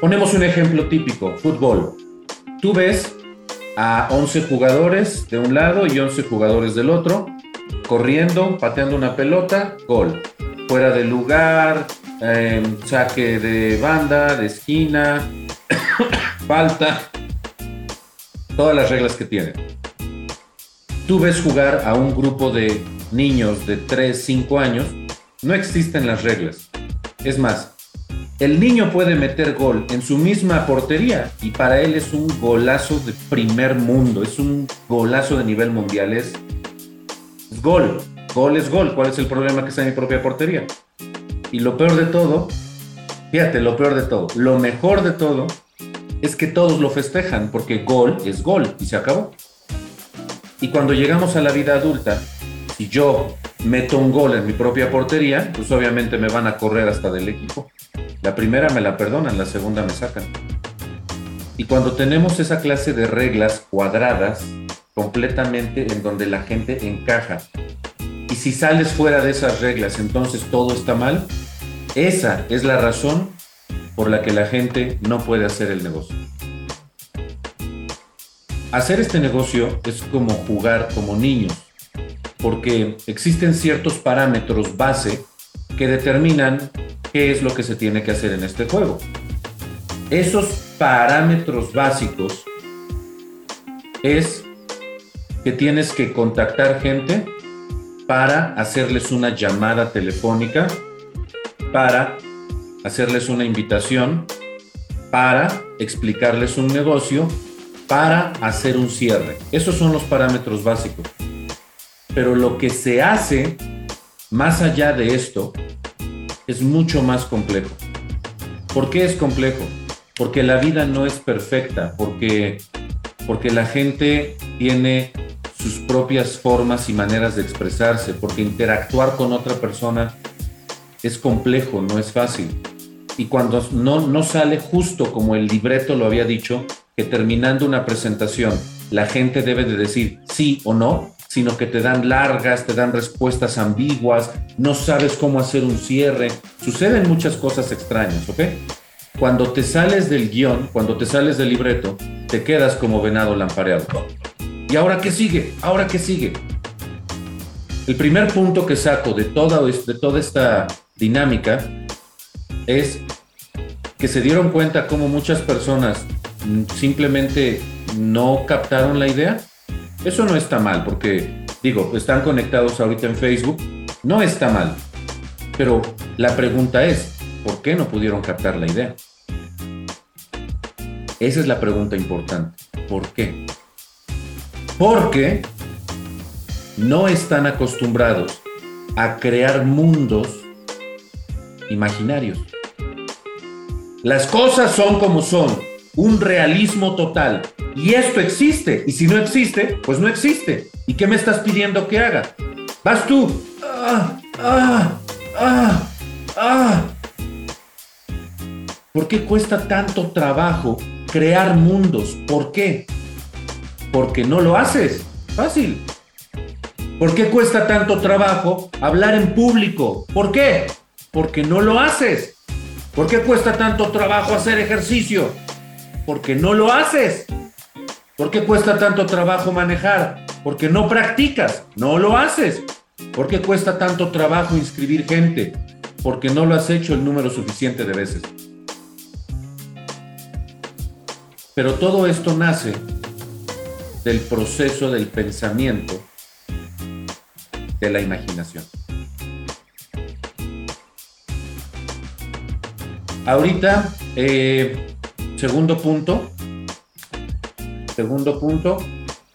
Ponemos un ejemplo típico, fútbol. Tú ves a 11 jugadores de un lado y 11 jugadores del otro, corriendo, pateando una pelota, gol. Fuera de lugar, saque de banda, de esquina, *coughs* falta, todas las reglas que tienen. Tú ves jugar a un grupo de niños de 3, 5 años, no existen las reglas. Es más, el niño puede meter gol en su misma portería y para él es un golazo de primer mundo, es un golazo de nivel mundial, es, gol, gol es gol. ¿Cuál es el problema que en mi propia portería? Y lo peor de todo, fíjate, lo peor de todo, lo mejor de todo es que todos lo festejan porque gol es gol y se acabó. Y cuando llegamos a la vida adulta, si yo meto un gol en mi propia portería, pues obviamente me van a correr hasta del equipo. La primera me la perdonan, la segunda me sacan. Y cuando tenemos esa clase de reglas cuadradas, completamente en donde la gente encaja, y si sales fuera de esas reglas, entonces todo está mal, esa es la razón por la que la gente no puede hacer el negocio. Hacer este negocio es como jugar como niños, porque existen ciertos parámetros base que determinan qué es lo que se tiene que hacer en este juego. Esos parámetros básicos es que tienes que contactar gente para hacerles una llamada telefónica para hacerles una invitación, para explicarles un negocio, para hacer un cierre. Esos son los parámetros básicos. Pero lo que se hace más allá de esto es mucho más complejo. ¿Por qué es complejo? Porque la vida no es perfecta, porque, porque la gente tiene sus propias formas y maneras de expresarse, porque interactuar con otra persona es complejo, no es fácil. Y cuando no, no sale justo como el libreto lo había dicho, que terminando una presentación la gente debe de decir sí o no, sino que te dan largas, te dan respuestas ambiguas, no sabes cómo hacer un cierre. Suceden muchas cosas extrañas, ¿ok? Cuando te sales del guion, cuando te sales del libreto, te quedas como venado lampareado. ¿Y ahora qué sigue? ¿Ahora qué sigue? El primer punto que saco de toda, de toda esta dinámica es que se dieron cuenta cómo muchas personas simplemente no captaron la idea. Eso no está mal, porque digo, están conectados ahorita en Facebook, no está mal. Pero la pregunta es, ¿por qué no pudieron captar la idea? Esa es la pregunta importante. ¿Por qué? Porque no están acostumbrados a crear mundos imaginarios. Las cosas son como son, un realismo total. Y esto existe. Y si no existe, pues no existe. ¿Y qué me estás pidiendo que haga? Vas tú. Ah, ah, ah, ah. ¿Por qué cuesta tanto trabajo crear mundos? ¿Por qué? Porque no lo haces. Fácil. ¿Por qué cuesta tanto trabajo hablar en público? ¿Por qué? Porque no lo haces. ¿Por qué cuesta tanto trabajo hacer ejercicio? Porque no lo haces. ¿Por qué cuesta tanto trabajo manejar? Porque no practicas, no lo haces. ¿Por qué cuesta tanto trabajo inscribir gente? Porque no lo has hecho el número suficiente de veces. Pero todo esto nace del proceso del pensamiento, de la imaginación. Ahorita, eh, segundo punto, segundo punto,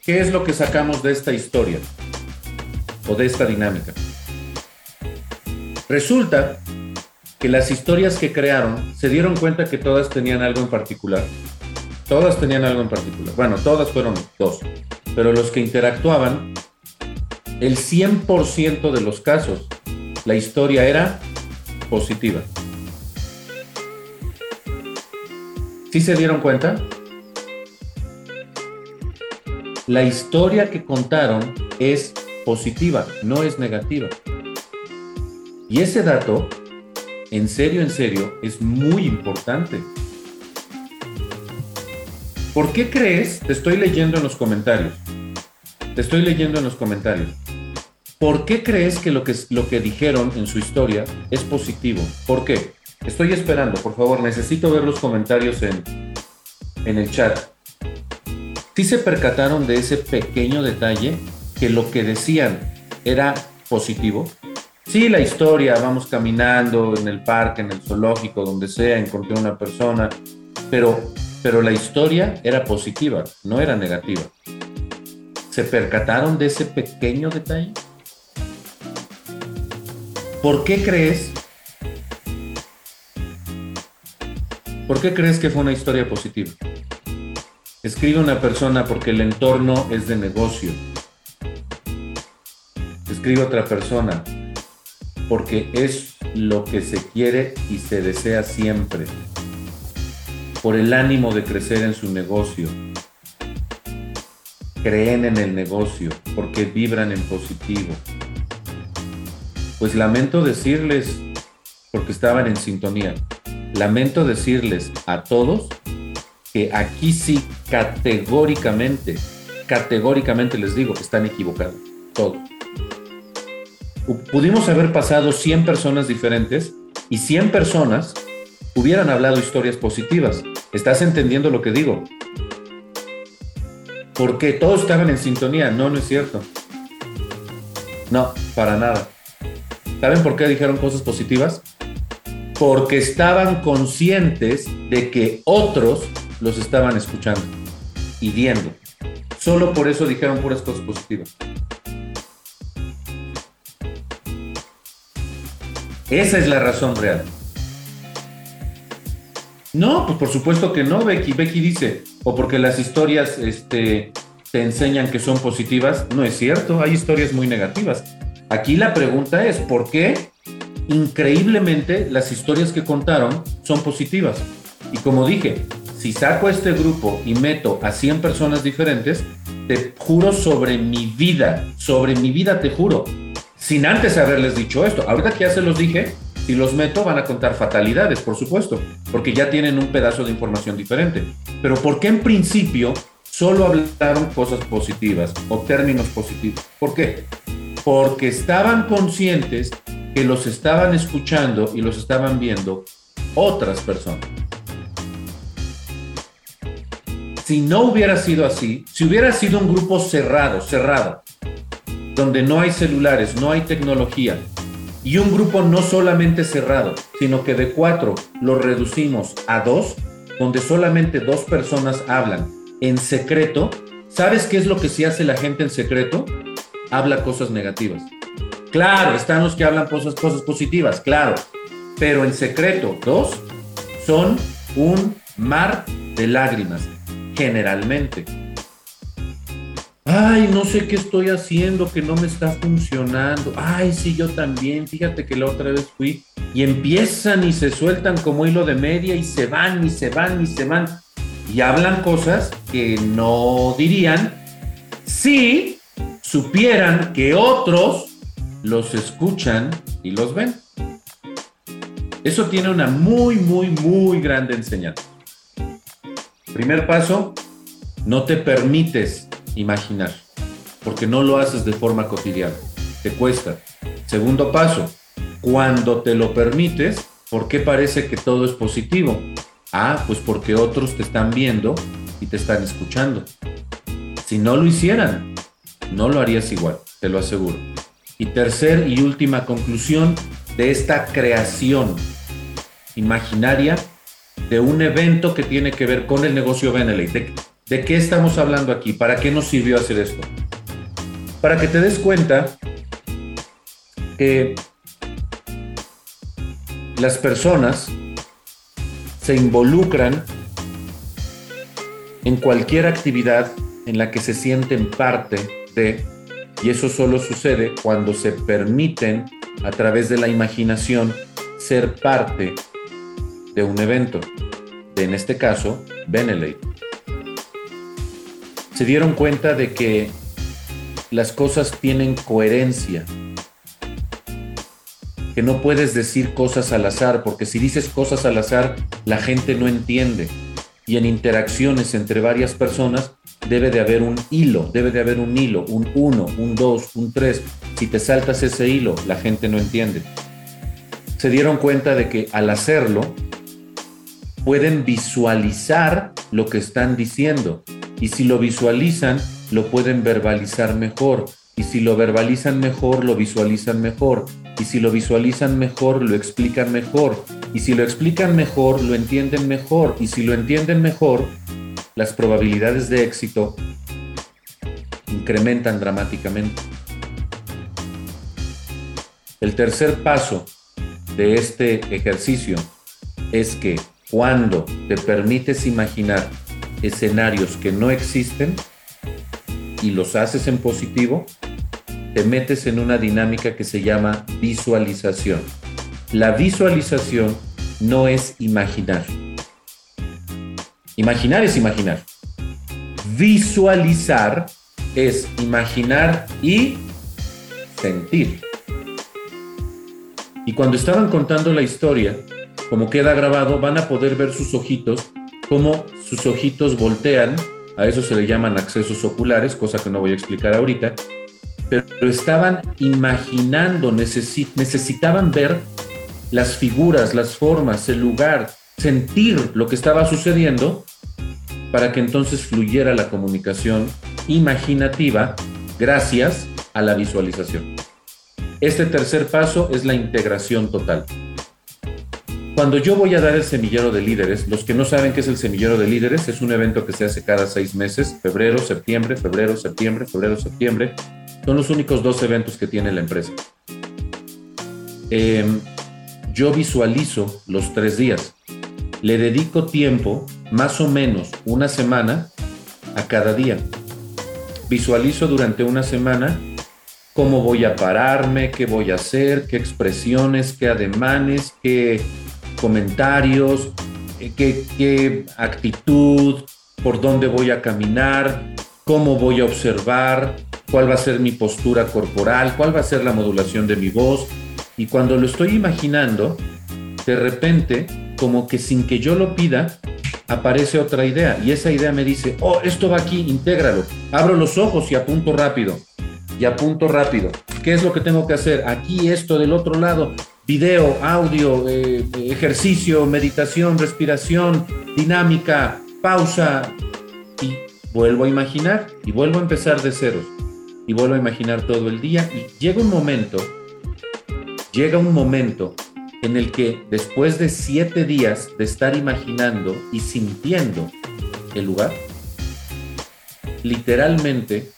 ¿qué es lo que sacamos de esta historia o de esta dinámica? Resulta que las historias que crearon se dieron cuenta que todas tenían algo en particular Todas tenían algo en particular. Bueno, todas fueron dos. Pero los que interactuaban, el 100% de los casos, la historia era positiva. ¿Sí se dieron cuenta? La historia que contaron es positiva, no es negativa. Y ese dato, en serio, en serio, es muy importante. ¿Por qué crees? Te estoy leyendo en los comentarios. Te estoy leyendo en los comentarios. ¿Por qué crees que lo que, lo que dijeron en su historia es positivo? ¿Por qué? Estoy esperando, por favor, necesito ver los comentarios en, en el chat. ¿Sí se percataron de ese pequeño detalle que lo que decían era positivo? Sí, la historia, vamos caminando en el parque, en el zoológico, donde sea, encontré una persona, pero pero la historia era positiva, no era negativa. ¿Se percataron de ese pequeño detalle? ¿Por qué crees? ¿Por qué crees que fue una historia positiva? Escribe una persona porque el entorno es de negocio. Escribe otra persona porque es lo que se quiere y se desea siempre por el ánimo de crecer en su negocio. Creen en el negocio porque vibran en positivo. Pues lamento decirles, porque estaban en sintonía, lamento decirles a todos aquí sí categóricamente, categóricamente les digo, que están equivocados, todos. Pudimos haber pasado 100 personas diferentes y 100 personas hubieran hablado historias positivas. ¿Estás entendiendo lo que digo? Porque todos estaban en sintonía. No, no es cierto. No, para nada. ¿Saben por qué dijeron cosas positivas? Porque estaban conscientes de que otros los estaban escuchando y viendo. Solo por eso dijeron puras cosas positivas. Esa es la razón real. No, pues por supuesto que no, Becky. Becky dice, o porque las historias este, te enseñan que son positivas. No es cierto, hay historias muy negativas. Aquí la pregunta es, ¿por qué increíblemente las historias que contaron son positivas? Y como dije, si saco este grupo y meto a 100 personas diferentes, te juro sobre mi vida, sobre mi vida te juro, sin antes haberles dicho esto. Ahorita que ya se los dije, si los meto van a contar fatalidades, por supuesto, porque ya tienen un pedazo de información diferente. Pero ¿por qué en principio solo hablaron cosas positivas o términos positivos? ¿Por qué? Porque estaban conscientes que los estaban escuchando y los estaban viendo otras personas. Si no hubiera sido así, si hubiera sido un grupo cerrado, cerrado, donde no hay celulares, no hay tecnología, y un grupo no solamente cerrado, sino que de cuatro lo reducimos a dos, donde solamente dos personas hablan en secreto, ¿sabes qué es lo que sí hace la gente en secreto? Habla cosas negativas. Claro, están los que hablan cosas, cosas positivas, claro, pero en secreto, dos son un mar de lágrimas, generalmente. Ay, no sé qué estoy haciendo, que no me está funcionando. Ay, sí, yo también. Fíjate que la otra vez fui y empiezan y se sueltan como hilo de media y se van y se van y se van. Y hablan cosas que no dirían si supieran que otros los escuchan y los ven. Eso tiene una muy, muy, muy grande enseñanza. Primer paso, no te permites imaginar, porque no lo haces de forma cotidiana, te cuesta. Segundo paso, cuando te lo permites, ¿por qué parece que todo es positivo? Ah, pues porque otros te están viendo y te están escuchando. Si no lo hicieran, no lo harías igual, te lo aseguro. Y tercer y última conclusión de esta creación imaginaria de un evento que tiene que ver con el negocio Benelete. ¿De, ¿De, qué estamos hablando aquí? ¿Para qué nos sirvió hacer esto? Para que te des cuenta que las personas se involucran en cualquier actividad en la que se sienten parte de, y eso solo sucede cuando se permiten a través de la imaginación ser parte de un evento, en este caso, Benelete. Se dieron cuenta de que las cosas tienen coherencia, que no puedes decir cosas al azar, porque si dices cosas al azar, la gente no entiende. Y en interacciones entre varias personas debe de haber un hilo, debe de haber un hilo, un 1, un 2, un 3. Si te saltas ese hilo, la gente no entiende. Se dieron cuenta de que al hacerlo, pueden visualizar lo que están diciendo. Y si lo visualizan, lo pueden verbalizar mejor. Y si lo verbalizan mejor, lo visualizan mejor. Y si lo visualizan mejor, lo explican mejor. Y si lo explican mejor, lo entienden mejor. Y si lo entienden mejor, las probabilidades de éxito incrementan dramáticamente. El tercer paso de este ejercicio es que cuando te permites imaginar escenarios que no existen y los haces en positivo, te metes en una dinámica que se llama visualización. La visualización no es imaginar. Imaginar es imaginar. Visualizar es imaginar y sentir. Y cuando estaban contando la historia, como queda grabado, van a poder ver sus ojitos, cómo sus ojitos voltean, a eso se le llaman accesos oculares, cosa que no voy a explicar ahorita, pero estaban imaginando, necesitaban ver las figuras, las formas, el lugar, sentir lo que estaba sucediendo para que entonces fluyera la comunicación imaginativa gracias a la visualización. Este tercer paso es la integración total. Cuando yo voy a dar el semillero de líderes, los que no saben qué es el semillero de líderes, es un evento que se hace cada seis meses, febrero, septiembre, febrero, septiembre, febrero, septiembre. Son los únicos dos eventos que tiene la empresa. Em, yo visualizo los tres días. Le dedico tiempo, más o menos una semana, a cada día. Visualizo durante una semana cómo voy a pararme, qué voy a hacer, qué expresiones, qué ademanes, qué comentarios, eh, qué, actitud, por dónde voy a caminar, cómo voy a observar, cuál va a ser mi postura corporal, cuál va a ser la modulación de mi voz. Y cuando lo estoy imaginando, de repente, como que sin que yo lo pida, aparece otra idea. Y esa idea me dice, oh, esto va aquí, intégralo. Abro los ojos y apunto rápido. Y apunto rápido. ¿Qué es lo que tengo que hacer? Aquí esto del otro lado video, audio, eh, ejercicio, meditación, respiración, dinámica, pausa y vuelvo a imaginar y vuelvo a empezar de cero y vuelvo a imaginar todo el día y llega un momento, llega un momento en el que después de siete días de estar imaginando y sintiendo el lugar, literalmente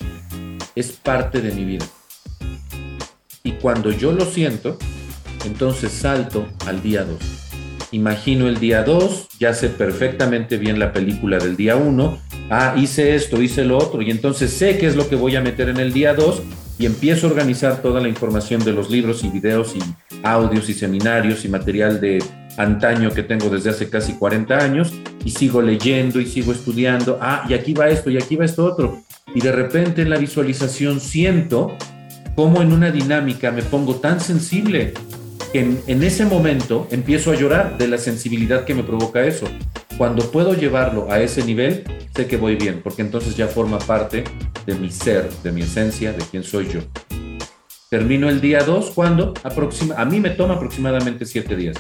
es parte de mi vida. Y cuando yo lo siento, entonces salto al día 2. Imagino el día 2, ya sé perfectamente bien la película del día 1. Ah, hice esto, hice lo otro, y entonces sé qué es lo que voy a meter en el día 2 y empiezo a organizar toda la información de los libros y videos y audios y seminarios y material de antaño que tengo desde hace casi 40 años y sigo leyendo y sigo estudiando. Ah, y aquí va esto y aquí va esto otro. Y de repente en la visualización siento cómo en una dinámica me pongo tan sensible en, ese momento empiezo a llorar de la sensibilidad que me provoca eso. Cuando puedo llevarlo a ese nivel, sé que voy bien, porque entonces ya forma parte de mi ser, de mi esencia, de quién soy yo. Termino el día 2 cuando aproxima, a mí me toma aproximadamente 7 días.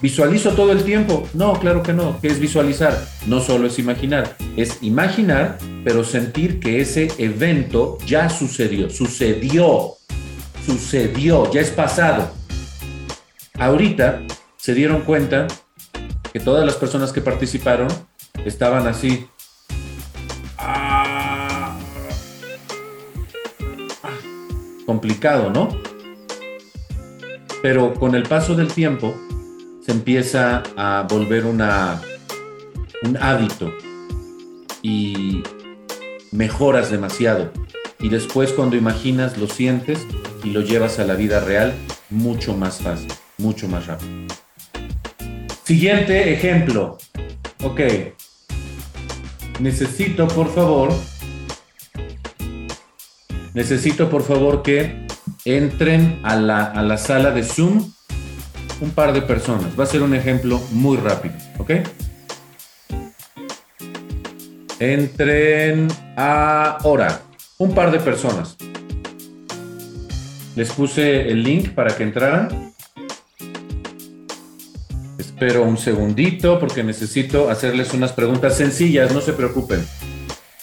¿Visualizo todo el tiempo? No, claro que no. ¿Qué es visualizar? No solo es imaginar, es imaginar, pero sentir que ese evento ya sucedió, sucedió, sucedió, ya es pasado. Ahorita se dieron cuenta que todas las personas que participaron estaban así. Ah, complicado, ¿no? Pero con el paso del tiempo se empieza a volver una, un hábito y mejoras demasiado. Y después cuando imaginas, lo sientes y lo llevas a la vida real mucho más fácil, mucho más rápido. Siguiente ejemplo. Ok. Necesito, por favor, necesito, por favor, que entren a la, a la sala de Zoom un par de personas. Va a ser un ejemplo muy rápido, ¿ok? Entren ahora. Un par de personas. Les puse el link para que entraran. Espero un segundito porque necesito hacerles unas preguntas sencillas, no se preocupen.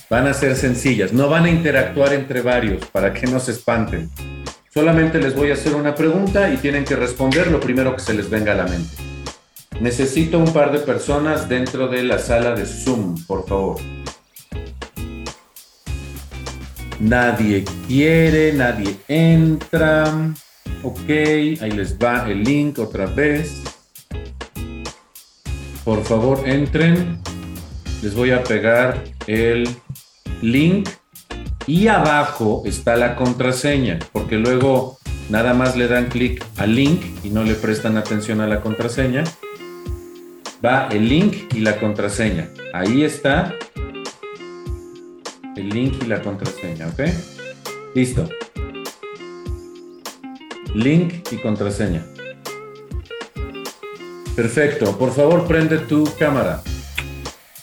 Van a ser sencillas, no van a interactuar entre varios para que no se espanten. Solamente les voy a hacer una pregunta y tienen que responder lo primero que se les venga a la mente. Necesito un par de personas dentro de la sala de Zoom, por favor. Nadie quiere, nadie entra. Ok, ahí les va el link otra vez. Por favor, entren. Les voy a pegar el link y abajo está la contraseña, porque luego nada más le dan clic al link y no le prestan atención a la contraseña. Va el link y la contraseña. Ahí está el link y la contraseña, ¿ok? Listo. Link y contraseña. Perfecto. Por favor, prende tu cámara.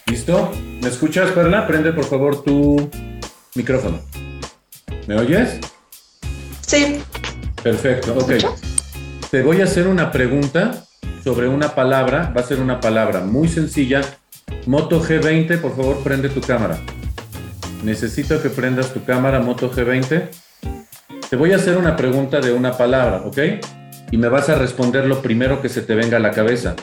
¿Listo? ¿Me escuchas, Perla? Prende, por favor, tu micrófono. ¿Me oyes? Sí. Perfecto, ok. Te voy a hacer una pregunta sobre una palabra. Va a ser una palabra muy sencilla. Moto G20, por favor, prende tu cámara. Necesito que prendas tu cámara, Moto G20. Te voy a hacer una pregunta de una palabra, ¿ok? Y me vas a responder lo primero que se te venga a la cabeza.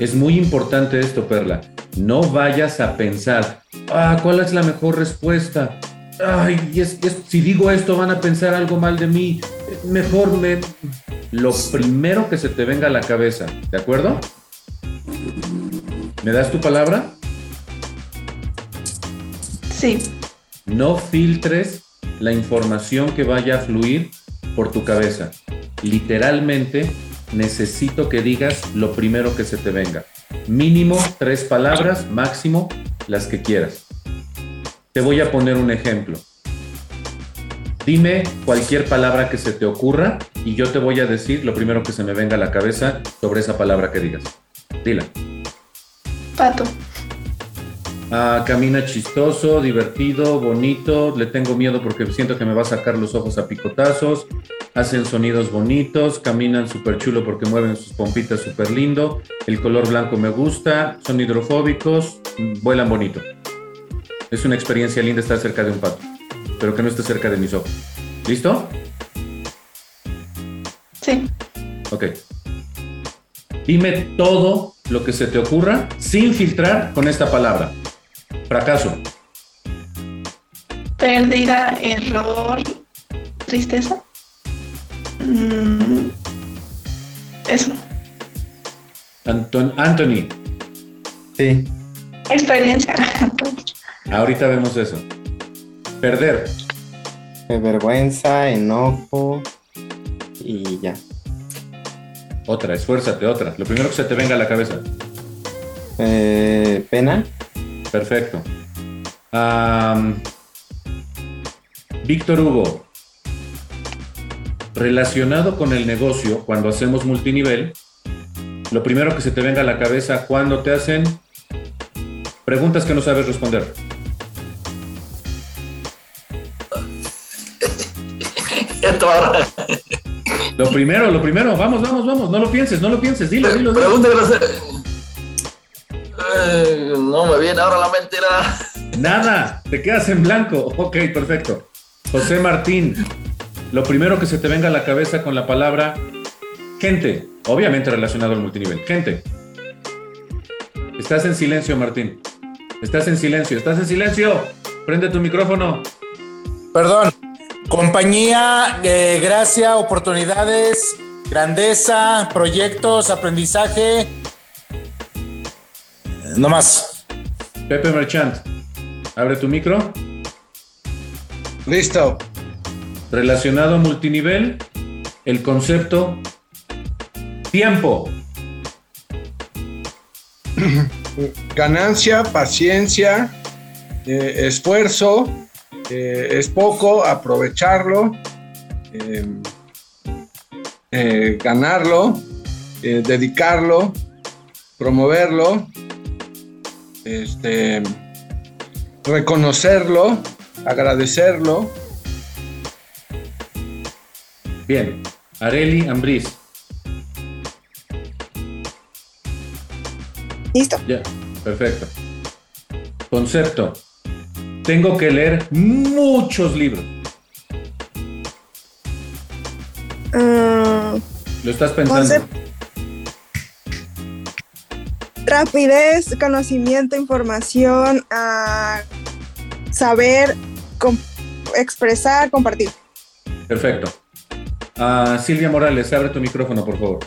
Es muy importante esto, Perla. No vayas a pensar, ah, ¿cuál es la mejor respuesta? Ay, es- si digo esto van a pensar algo mal de mí. Mejor me... Lo primero que se te venga a la cabeza, ¿de acuerdo? ¿Me das tu palabra? Sí. No filtres la información que vaya a fluir por tu cabeza. Literalmente necesito que digas lo primero que se te venga. Mínimo tres palabras, máximo las que quieras. Te voy a poner un ejemplo. Dime cualquier palabra que se te ocurra y yo te voy a decir lo primero que se me venga a la cabeza sobre esa palabra que digas. Dila. Pato. Ah, camina chistoso, divertido, bonito. Le tengo miedo porque siento que me va a sacar los ojos a picotazos. Hacen sonidos bonitos, caminan súper chulo porque mueven sus pompitas súper lindo. El color blanco me gusta, son hidrofóbicos, vuelan bonito. Es una experiencia linda estar cerca de un pato, pero que no esté cerca de mis ojos. ¿Listo? Sí. Ok. Dime todo lo que se te ocurra sin filtrar con esta palabra. Fracaso. Pérdida, error, tristeza. Mm, eso. Anton- Anthony, Sí. Experiencia. ahorita vemos eso. Perder. Eh, vergüenza, enojo y ya. Otra, esfuérzate, otra. Lo primero que se te venga a la cabeza. Eh, pena, Perfecto. Víctor Hugo, relacionado con el negocio, cuando hacemos multinivel, lo primero que se te venga a la cabeza cuando te hacen preguntas que no sabes responder. *laughs* Lo primero, lo primero, vamos, vamos, vamos, no lo pienses, no lo pienses, dilo, dilo. dilo. No me viene ahora la mentira. Nada, te quedas en blanco. Ok, perfecto. José Martín, lo primero que se te venga a la cabeza con la palabra gente, obviamente relacionado al multinivel. Gente. Estás en silencio, Martín. Estás en silencio, estás en silencio. Prende tu micrófono. Perdón. Compañía, eh, gracia, oportunidades, grandeza, proyectos, aprendizaje. No más. Pepe Merchant, abre tu micro. Listo. Relacionado a multinivel, el concepto tiempo. *clears throat* Ganancia, paciencia, eh, esfuerzo, eh, es poco, aprovecharlo, eh, eh, ganarlo, eh, dedicarlo, promoverlo, este, reconocerlo, agradecerlo. Bien. Areli Ambriz. Listo. Ya, perfecto. Concepto. Tengo que leer muchos libros. Ah, Lo estás pensando. Concep- rapidez, conocimiento, información, saber, expresar, compartir. Perfecto. Ah, Silvia Morales, abre tu micrófono, por favor.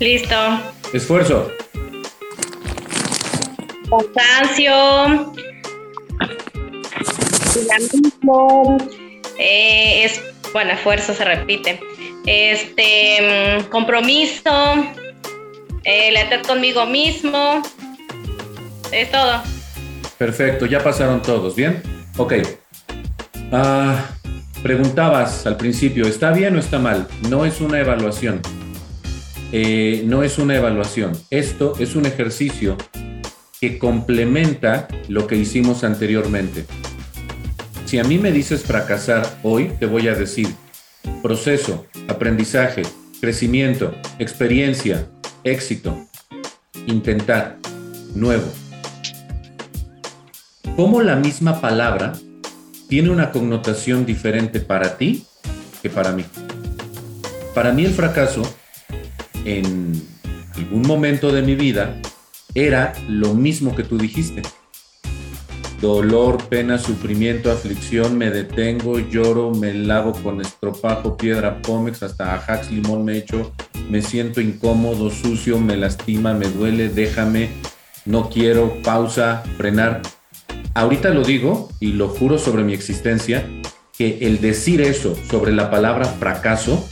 Listo. Esfuerzo. Dinamismo. eh, es, bueno, esfuerzo se repite. Este, mm, compromiso. Eh, conmigo mismo. Es todo. Perfecto, ya pasaron todos, ¿bien? Ok. Ah, preguntabas al principio, ¿está bien o está mal? No es una evaluación. Eh, no es una evaluación. Esto es un ejercicio que complementa lo que hicimos anteriormente. Si a mí me dices fracasar hoy, te voy a decir proceso, aprendizaje, crecimiento, experiencia, éxito, intentar, nuevo. ¿Cómo la misma palabra tiene una connotación diferente para ti que para mí? Para mí el fracaso en algún momento de mi vida era lo mismo que tú dijiste. Dolor, pena, sufrimiento, aflicción, me detengo, lloro, me lavo con estropajo, piedra, pómex, hasta ajax, limón me echo, me siento incómodo, sucio, me lastima, me duele, déjame, no quiero, pausa, frenar. Ahorita lo digo y lo juro sobre mi existencia, que el decir eso sobre la palabra fracaso,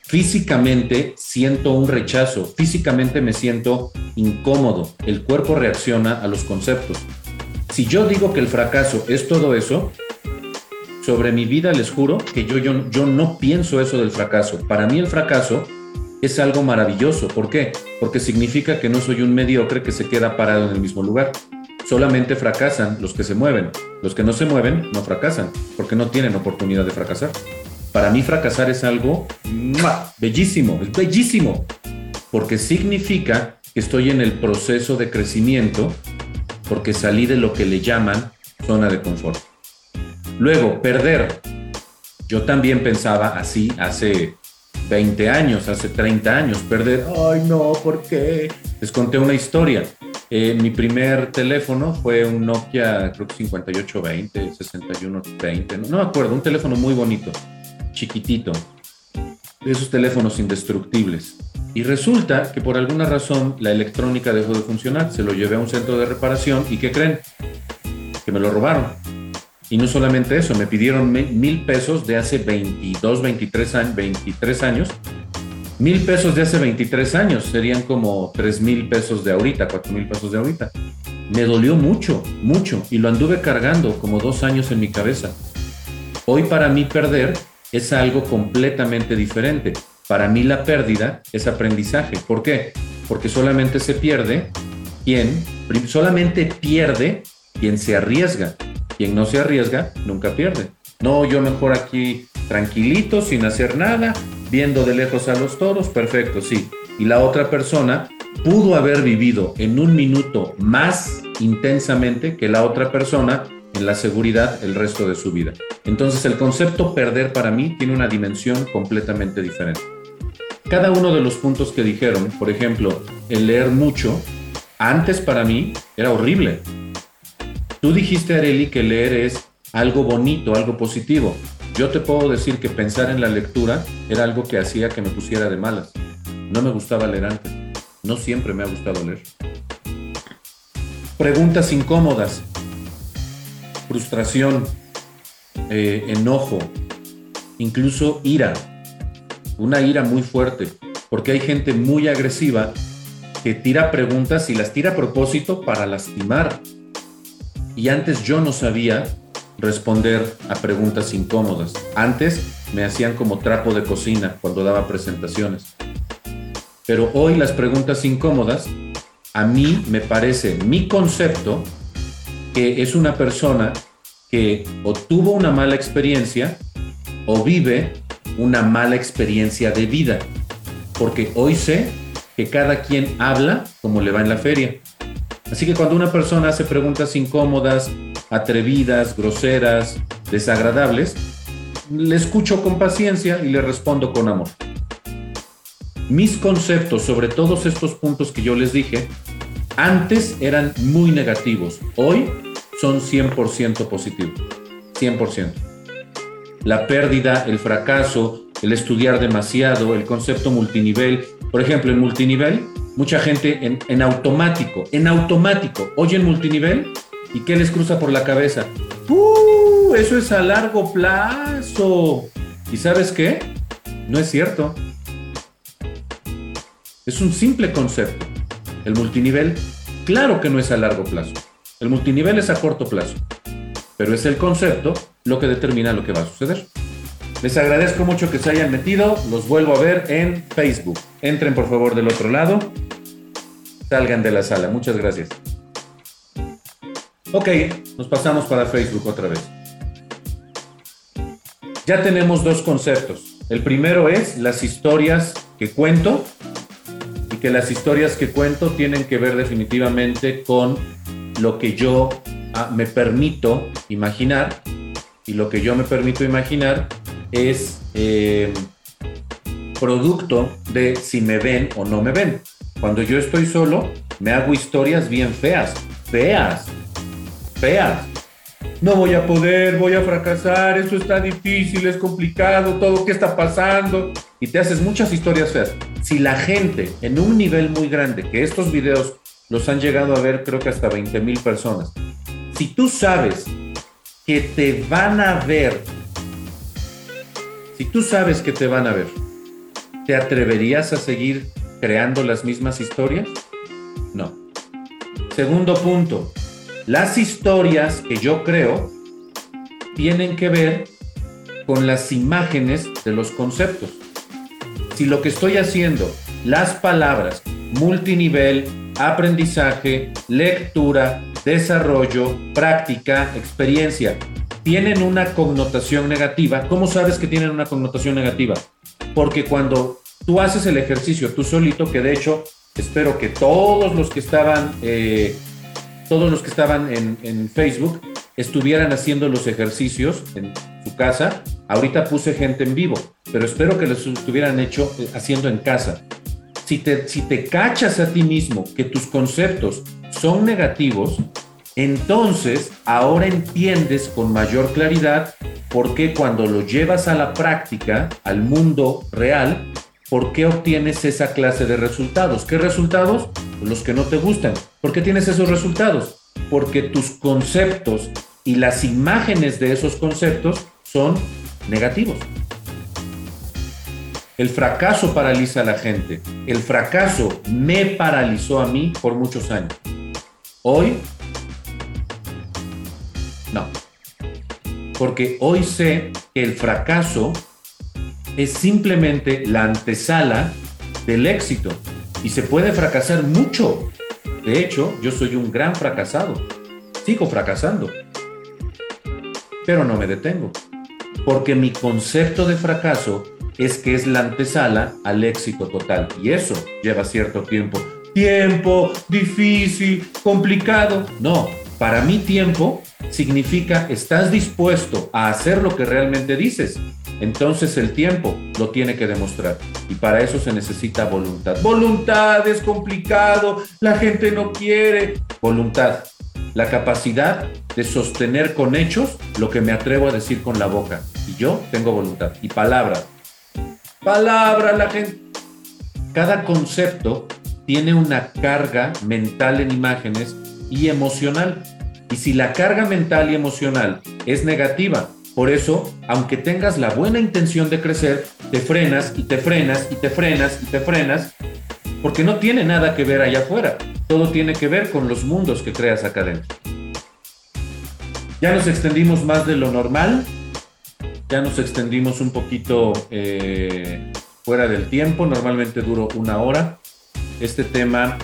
físicamente siento un rechazo, físicamente me siento incómodo, el cuerpo reacciona a los conceptos. Si yo digo que el fracaso es todo eso, sobre mi vida les juro que yo, yo, yo no pienso eso del fracaso. Para mí el fracaso es algo maravilloso. ¿Por qué? Porque significa que no soy un mediocre que se queda parado en el mismo lugar. Solamente fracasan los que se mueven. Los que no se mueven no fracasan porque no tienen oportunidad de fracasar. Para mí fracasar es algo bellísimo, es bellísimo, porque significa que estoy en el proceso de crecimiento, porque salí de lo que le llaman zona de confort. Luego, perder. Yo también pensaba así hace 20 años, hace 30 años, perder. Ay, no, ¿por qué? Les conté una historia. Eh, mi primer teléfono fue un Nokia, creo que 5820, 6120, no, no me acuerdo, un teléfono muy bonito, chiquitito, de esos teléfonos indestructibles. Y resulta que por alguna razón la electrónica dejó de funcionar, se lo llevé a un centro de reparación y ¿qué creen? Que me lo robaron. Y no solamente eso, me pidieron mil pesos de hace 22, 23 años, 23 años. Mil pesos de hace 23 años serían como 3 mil pesos de ahorita, 4 mil pesos de ahorita. me dolió mucho, mucho, y lo anduve cargando como dos años en mi cabeza. Hoy para mí perder es algo completamente diferente. Para mí la pérdida es aprendizaje. ¿Por qué? Porque solamente se pierde quien, solamente pierde quien se arriesga. Quien no se arriesga, nunca pierde. No, yo mejor aquí tranquilito, sin hacer nada, viendo de lejos a los toros, perfecto, sí. Y la otra persona pudo haber vivido en un minuto más intensamente que la otra persona en la seguridad el resto de su vida. Entonces el concepto perder para mí tiene una dimensión completamente diferente. Cada uno de los puntos que dijeron, por ejemplo, el leer mucho, antes para mí era horrible. Tú dijiste, Areli, que leer es algo bonito, algo positivo. Yo te puedo decir que pensar en la lectura era algo que hacía que me pusiera de malas. No me gustaba leer antes. No siempre me ha gustado leer. Preguntas incómodas. Frustración, eh, enojo, incluso ira. Una ira muy fuerte, porque hay gente muy agresiva que tira preguntas y las tira a propósito para lastimar. Y antes yo no sabía responder a preguntas incómodas. Antes me hacían como trapo de cocina cuando daba presentaciones. Pero hoy las preguntas incómodas, a mí me parece mi concepto que es una persona que o tuvo una mala experiencia o vive una mala experiencia de vida. Porque hoy sé que cada quien habla como le va en la feria. Así que cuando una persona hace preguntas incómodas, atrevidas, groseras, desagradables, le escucho con paciencia y le respondo con amor mis conceptos sobre todos estos puntos que yo les dije, antes eran muy negativos, hoy son 100% positivos, 100%. La pérdida, el fracaso, el estudiar demasiado, el concepto multinivel. Por ejemplo, en multinivel, mucha gente en, automático, en automático, oyen multinivel y ¿qué les cruza por la cabeza? ¡Uh! Eso es a largo plazo. ¿Y sabes qué? No es cierto. Es un simple concepto. El multinivel, claro que no es a largo plazo. El multinivel es a corto plazo. Pero es el concepto lo que determina lo que va a suceder. Les agradezco mucho que se hayan metido. Los vuelvo a ver en Facebook. Entren por favor del otro lado. Salgan de la sala. Muchas gracias. Ok, nos pasamos para Facebook otra vez. Ya tenemos dos conceptos. El primero es las historias que cuento que las historias que cuento tienen que ver definitivamente con lo que yo ah, me permito imaginar y lo que yo me permito imaginar es eh, producto de si me ven o no me ven. Cuando yo estoy solo, me hago historias bien feas, feas, feas. No voy a poder, voy a fracasar, esto está difícil, es complicado, todo, ¿qué está pasando? Y te haces muchas historias feas si la gente en un nivel muy grande, que estos videos los han llegado a ver creo que hasta 20 mil personas, si tú sabes que te van a ver, si tú sabes que te van a ver, ¿te atreverías a seguir creando las mismas historias? No. Segundo punto, las historias que yo creo tienen que ver con las imágenes de los conceptos si lo que estoy haciendo, las palabras, multinivel, aprendizaje, lectura, desarrollo, práctica, experiencia, tienen una connotación negativa, ¿cómo sabes que tienen una connotación negativa? Porque cuando tú haces el ejercicio tú solito, que de hecho espero que todos los que estaban, eh, todos los que estaban en, en Facebook estuvieran haciendo los ejercicios en su casa. Ahorita puse gente en vivo, pero espero que los estuvieran hecho eh, haciendo en casa. Si te, si te cachas a ti mismo que tus conceptos son negativos, entonces ahora entiendes con mayor claridad por qué cuando lo llevas a la práctica, al mundo real, por qué obtienes esa clase de resultados. ¿Qué resultados? Los que no te gustan. ¿Por qué tienes esos resultados? Porque tus conceptos y las imágenes de esos conceptos son negativos. El fracaso paraliza a la gente. El fracaso me paralizó a mí por muchos años. Hoy, no. Porque hoy sé que el fracaso es simplemente la antesala del éxito. Y se puede fracasar mucho. De hecho, yo soy un gran fracasado. Sigo fracasando. Pero no me detengo. Porque mi concepto de fracaso es que es la antesala al éxito total. Y eso lleva cierto tiempo. Tiempo, difícil, complicado. No, para mí tiempo significa estás dispuesto a hacer lo que realmente dices. Entonces el tiempo lo tiene que demostrar. Y para eso se necesita voluntad. Voluntad es complicado, la gente no quiere. Voluntad, la capacidad de sostener con hechos lo que me atrevo a decir con la boca. Y yo tengo voluntad. Y palabra. Palabra, la gente. Cada concepto tiene una carga mental en imágenes y emocional. Y si la carga mental y emocional es negativa, por eso, aunque tengas la buena intención de crecer, te frenas y te frenas y te frenas y te frenas, porque no tiene nada que ver allá afuera. Todo tiene que ver con los mundos que creas acá adentro. Ya nos extendimos más de lo normal, ya nos extendimos un poquito eh, fuera del tiempo, normalmente duro una hora. Este tema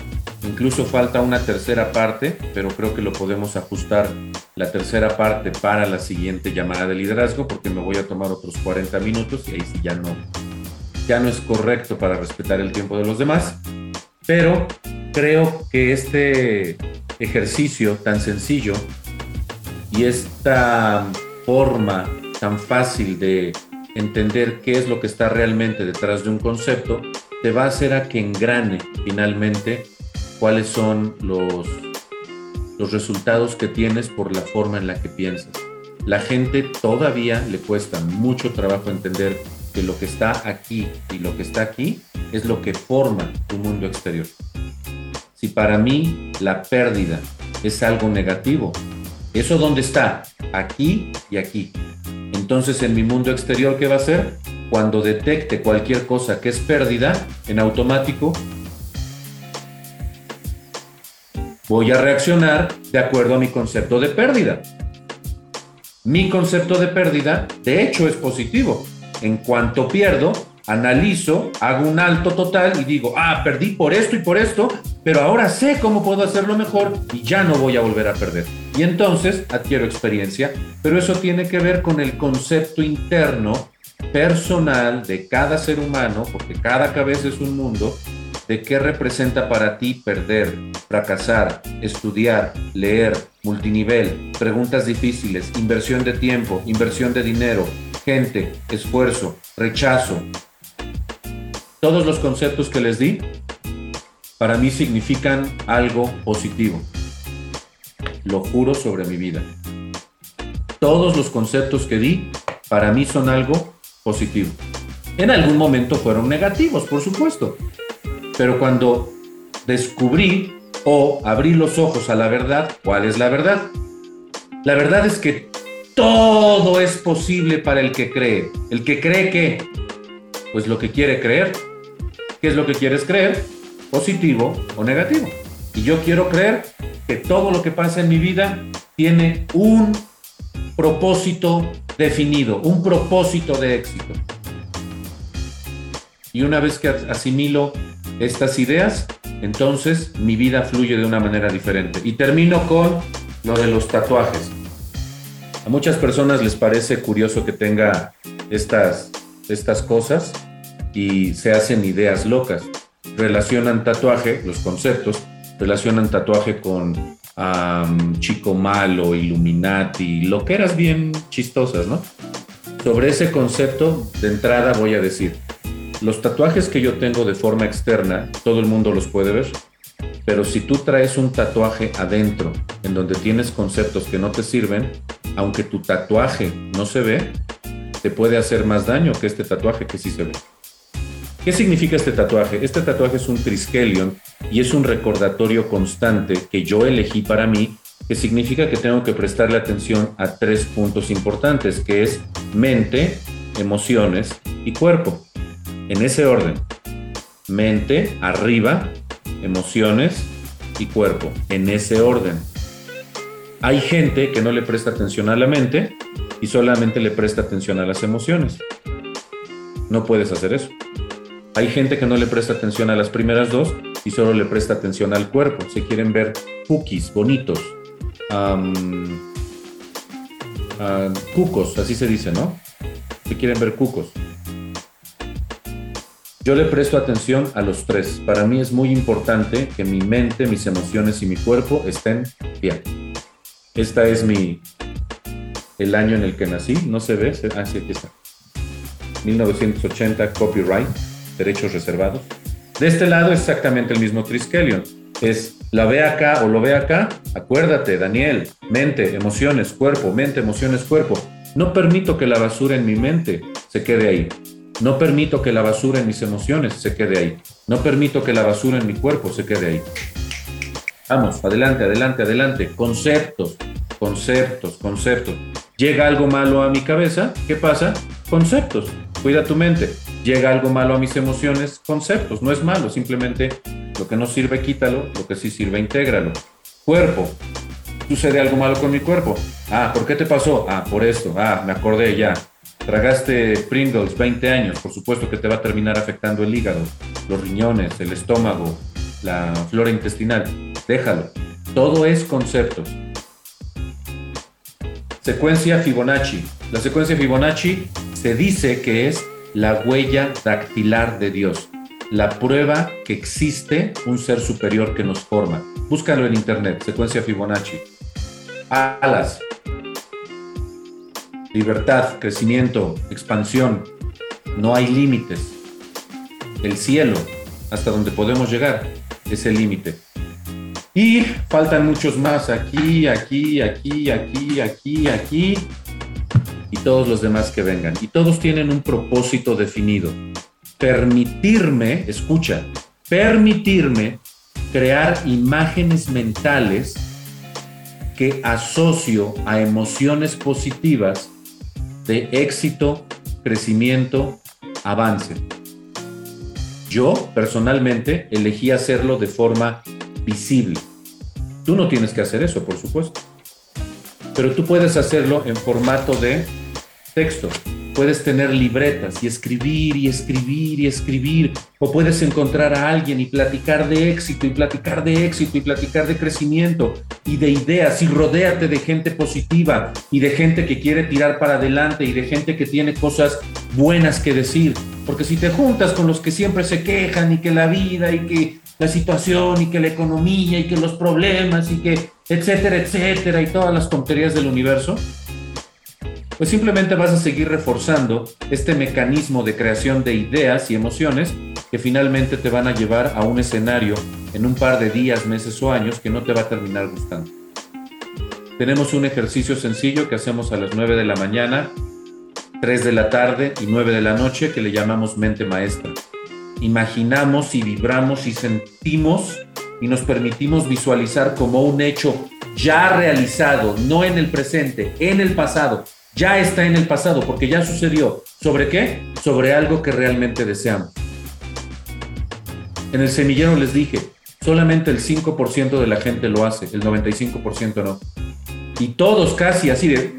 incluso falta una tercera parte, pero creo que lo podemos ajustar la tercera parte para la siguiente llamada de liderazgo, porque me voy a tomar otros 40 minutos y ahí sí ya no, ya no es correcto para respetar el tiempo de los demás. Pero creo que este ejercicio tan sencillo y esta forma tan fácil de entender qué es lo que está realmente detrás de un concepto, te va a hacer a que engrane finalmente cuáles son los los resultados que tienes por la forma en la que piensas. La gente todavía le cuesta mucho trabajo entender que lo que está aquí y lo que está aquí es lo que forma tu mundo exterior. Si para mí la pérdida es algo negativo, ¿eso dónde está? Aquí y aquí. Entonces en mi mundo exterior, ¿qué va a ser? Cuando detecte cualquier cosa que es pérdida, en automático voy a reaccionar de acuerdo a mi concepto de pérdida. Mi concepto de pérdida, de hecho, es positivo. En cuanto pierdo, analizo, hago un alto total y digo, ah, perdí por esto y por esto, pero ahora sé cómo puedo hacerlo mejor y ya no voy a volver a perder. Y entonces adquiero experiencia, pero eso tiene que ver con el concepto interno, personal de cada ser humano, porque cada cabeza es un mundo, de qué representa para ti perder, fracasar, estudiar, leer, multinivel, preguntas difíciles, inversión de tiempo, inversión de dinero, gente, esfuerzo, rechazo. Todos los conceptos que les di para mí significan algo positivo. Lo juro sobre mi vida. Todos los conceptos que di para mí son algo positivo. En algún momento fueron negativos, por supuesto, pero cuando descubrí o abrí los ojos a la verdad, ¿cuál es la verdad? La verdad es que todo es posible para el que cree. El que cree que, pues lo que quiere creer. ¿Qué es lo que quieres creer? Positivo o negativo. Y yo quiero creer que todo lo que pasa en mi vida tiene un propósito definido, un propósito de éxito. Y una vez que asimilo estas ideas, entonces mi vida fluye de una manera diferente. Y termino con lo de los tatuajes. A muchas personas les parece curioso que tenga estas, estas cosas y se hacen ideas locas. Relacionan tatuaje, los conceptos, relacionan tatuaje con chico malo, Illuminati, loqueras bien chistosas, ¿no? Sobre ese concepto, de entrada voy a decir, los tatuajes que yo tengo de forma externa, todo el mundo los puede ver, pero si tú traes un tatuaje adentro en donde tienes conceptos que no te sirven, aunque tu tatuaje no se ve, te puede hacer más daño que este tatuaje que sí se ve. ¿Qué significa este tatuaje? Este tatuaje es un triskelion y es un recordatorio constante que yo elegí para mí, que significa que tengo que prestarle atención a tres puntos importantes, que es mente, emociones y cuerpo en ese orden. Mente, arriba, emociones y cuerpo, en ese orden. Hay gente que no le presta atención a la mente y solamente le presta atención a las emociones. No puedes hacer eso. Hay gente que no le presta atención a las primeras dos y solo le presta atención al cuerpo. Se quieren ver cookies, bonitos, cucos, así se dice, ¿no? Se quieren ver cucos. Yo le presto atención a los tres. Para mí es muy importante que mi mente, mis emociones y mi cuerpo estén bien. Esta es mi el año en el que nací. No se ve. Ah, sí, aquí está. 1980, copyright, derechos reservados. De este lado es exactamente el mismo Triskelion. Es la ve acá o lo ve acá. Acuérdate, Daniel, mente, emociones, cuerpo, mente, emociones, cuerpo. No permito que la basura en mi mente se quede ahí. No permito que la basura en mis emociones se quede ahí. No permito que la basura en mi cuerpo se quede ahí. Vamos, adelante, adelante, adelante. Conceptos, conceptos, conceptos. Llega algo malo a mi cabeza, ¿qué pasa? Conceptos. Cuida tu mente. Llega algo malo a mis emociones, conceptos. No es malo, simplemente lo que no sirve, quítalo. Lo que sí sirve, intégralo. Cuerpo. Sucede algo malo con mi cuerpo. Ah, ¿por qué te pasó? Ah, por esto. Ah, me acordé ya. Tragaste Pringles 20 años, por supuesto que te va a terminar afectando el hígado, los riñones, el estómago, la flora intestinal. Déjalo. Todo es conceptos. Secuencia Fibonacci. La secuencia Fibonacci se dice que es la huella dactilar de Dios, la prueba que existe un ser superior que nos forma. Búscalo en internet, secuencia Fibonacci. Alas, libertad, crecimiento, expansión. No hay límites. El cielo, hasta donde podemos llegar, es el límite. Y faltan muchos más aquí, aquí, aquí, aquí, aquí, aquí y todos los demás que vengan. Y todos tienen un propósito definido. Permitirme, escucha, permitirme crear imágenes mentales que asocio a emociones positivas de éxito, crecimiento, avance. Yo personalmente elegí hacerlo de forma visible. Tú no tienes que hacer eso, por supuesto. Pero tú puedes hacerlo en formato de texto. Puedes tener libretas y escribir y escribir y escribir. O puedes encontrar a alguien y platicar de éxito y platicar de éxito y platicar de crecimiento y de ideas y rodéate de gente positiva y de gente que quiere tirar para adelante y de gente que tiene cosas buenas que decir. Porque si te juntas con los que siempre se quejan y que la vida y que la situación y que la economía y que los problemas y que etcétera, etcétera y todas las tonterías del universo, pues simplemente vas a seguir reforzando este mecanismo de creación de ideas y emociones que finalmente te van a llevar a un escenario en un par de días, meses o años que no te va a terminar gustando. Tenemos un ejercicio sencillo que hacemos a las 9 de la mañana, 3 de la tarde y 9 de la noche que le llamamos mente maestra. Imaginamos y vibramos y sentimos y nos permitimos visualizar como un hecho ya realizado, no en el presente, en el pasado, ya está en el pasado porque ya sucedió. ¿Sobre qué? Sobre algo que realmente deseamos. En el semillero les dije, solamente el 5% de la gente lo hace, el 95% no. Y todos casi así de...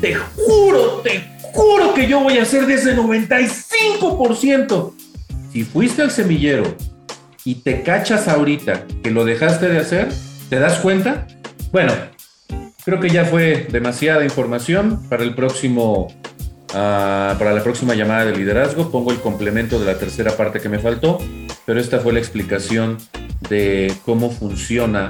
Te juro, te juro que yo voy a hacer de ese 95%. Si fuiste al semillero y te cachas ahorita que lo dejaste de hacer, ¿te das cuenta? Bueno, Creo que ya fue demasiada información para el próximo, ah, para la próxima llamada de liderazgo. Pongo el complemento de la tercera parte que me faltó, pero esta fue la explicación de cómo funciona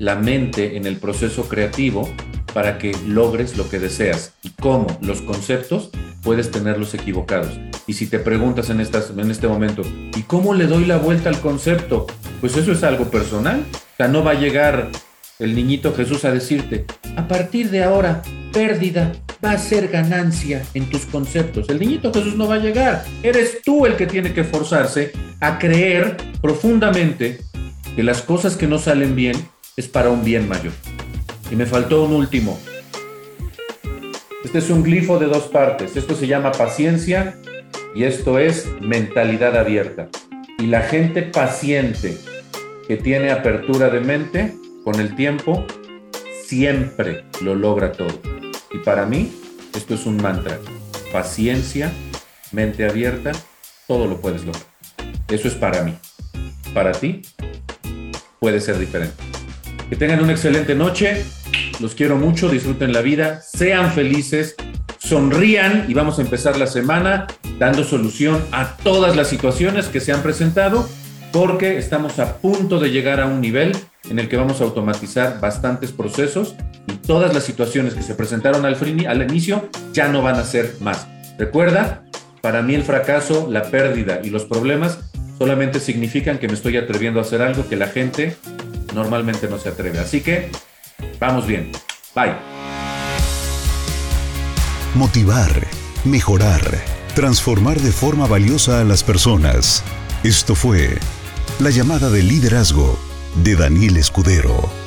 la mente en el proceso creativo para que logres lo que deseas y cómo los conceptos puedes tenerlos equivocados. Y si te preguntas en, estas, en este momento, ¿y cómo le doy la vuelta al concepto? Pues eso es algo personal. O sea, no va a llegar el niñito Jesús a decirte, a partir de ahora, pérdida va a ser ganancia en tus conceptos. El niñito Jesús no va a llegar. Eres tú el que tiene que forzarse a creer profundamente que las cosas que no salen bien es para un bien mayor. Y me faltó un último. Este es un glifo de dos partes. Esto se llama paciencia y esto es mentalidad abierta. Y la gente paciente que tiene apertura de mente, con el tiempo, siempre lo logra todo. Y para mí, esto es un mantra. Paciencia, mente abierta, todo lo puedes lograr. Eso es para mí. Para ti, puede ser diferente. Que tengan una excelente noche. Los quiero mucho, disfruten la vida, sean felices, sonrían y vamos a empezar la semana dando solución a todas las situaciones que se han presentado porque estamos a punto de llegar a un nivel en el que vamos a automatizar bastantes procesos y todas las situaciones que se presentaron al, al inicio ya no van a ser más. Recuerda, para mí el fracaso, la pérdida y los problemas solamente significan que me estoy atreviendo a hacer algo que la gente normalmente no se atreve. Así que, vamos bien. Bye. Motivar, mejorar, transformar de forma valiosa a las personas. Esto fue la llamada de liderazgo de Daniel Escudero.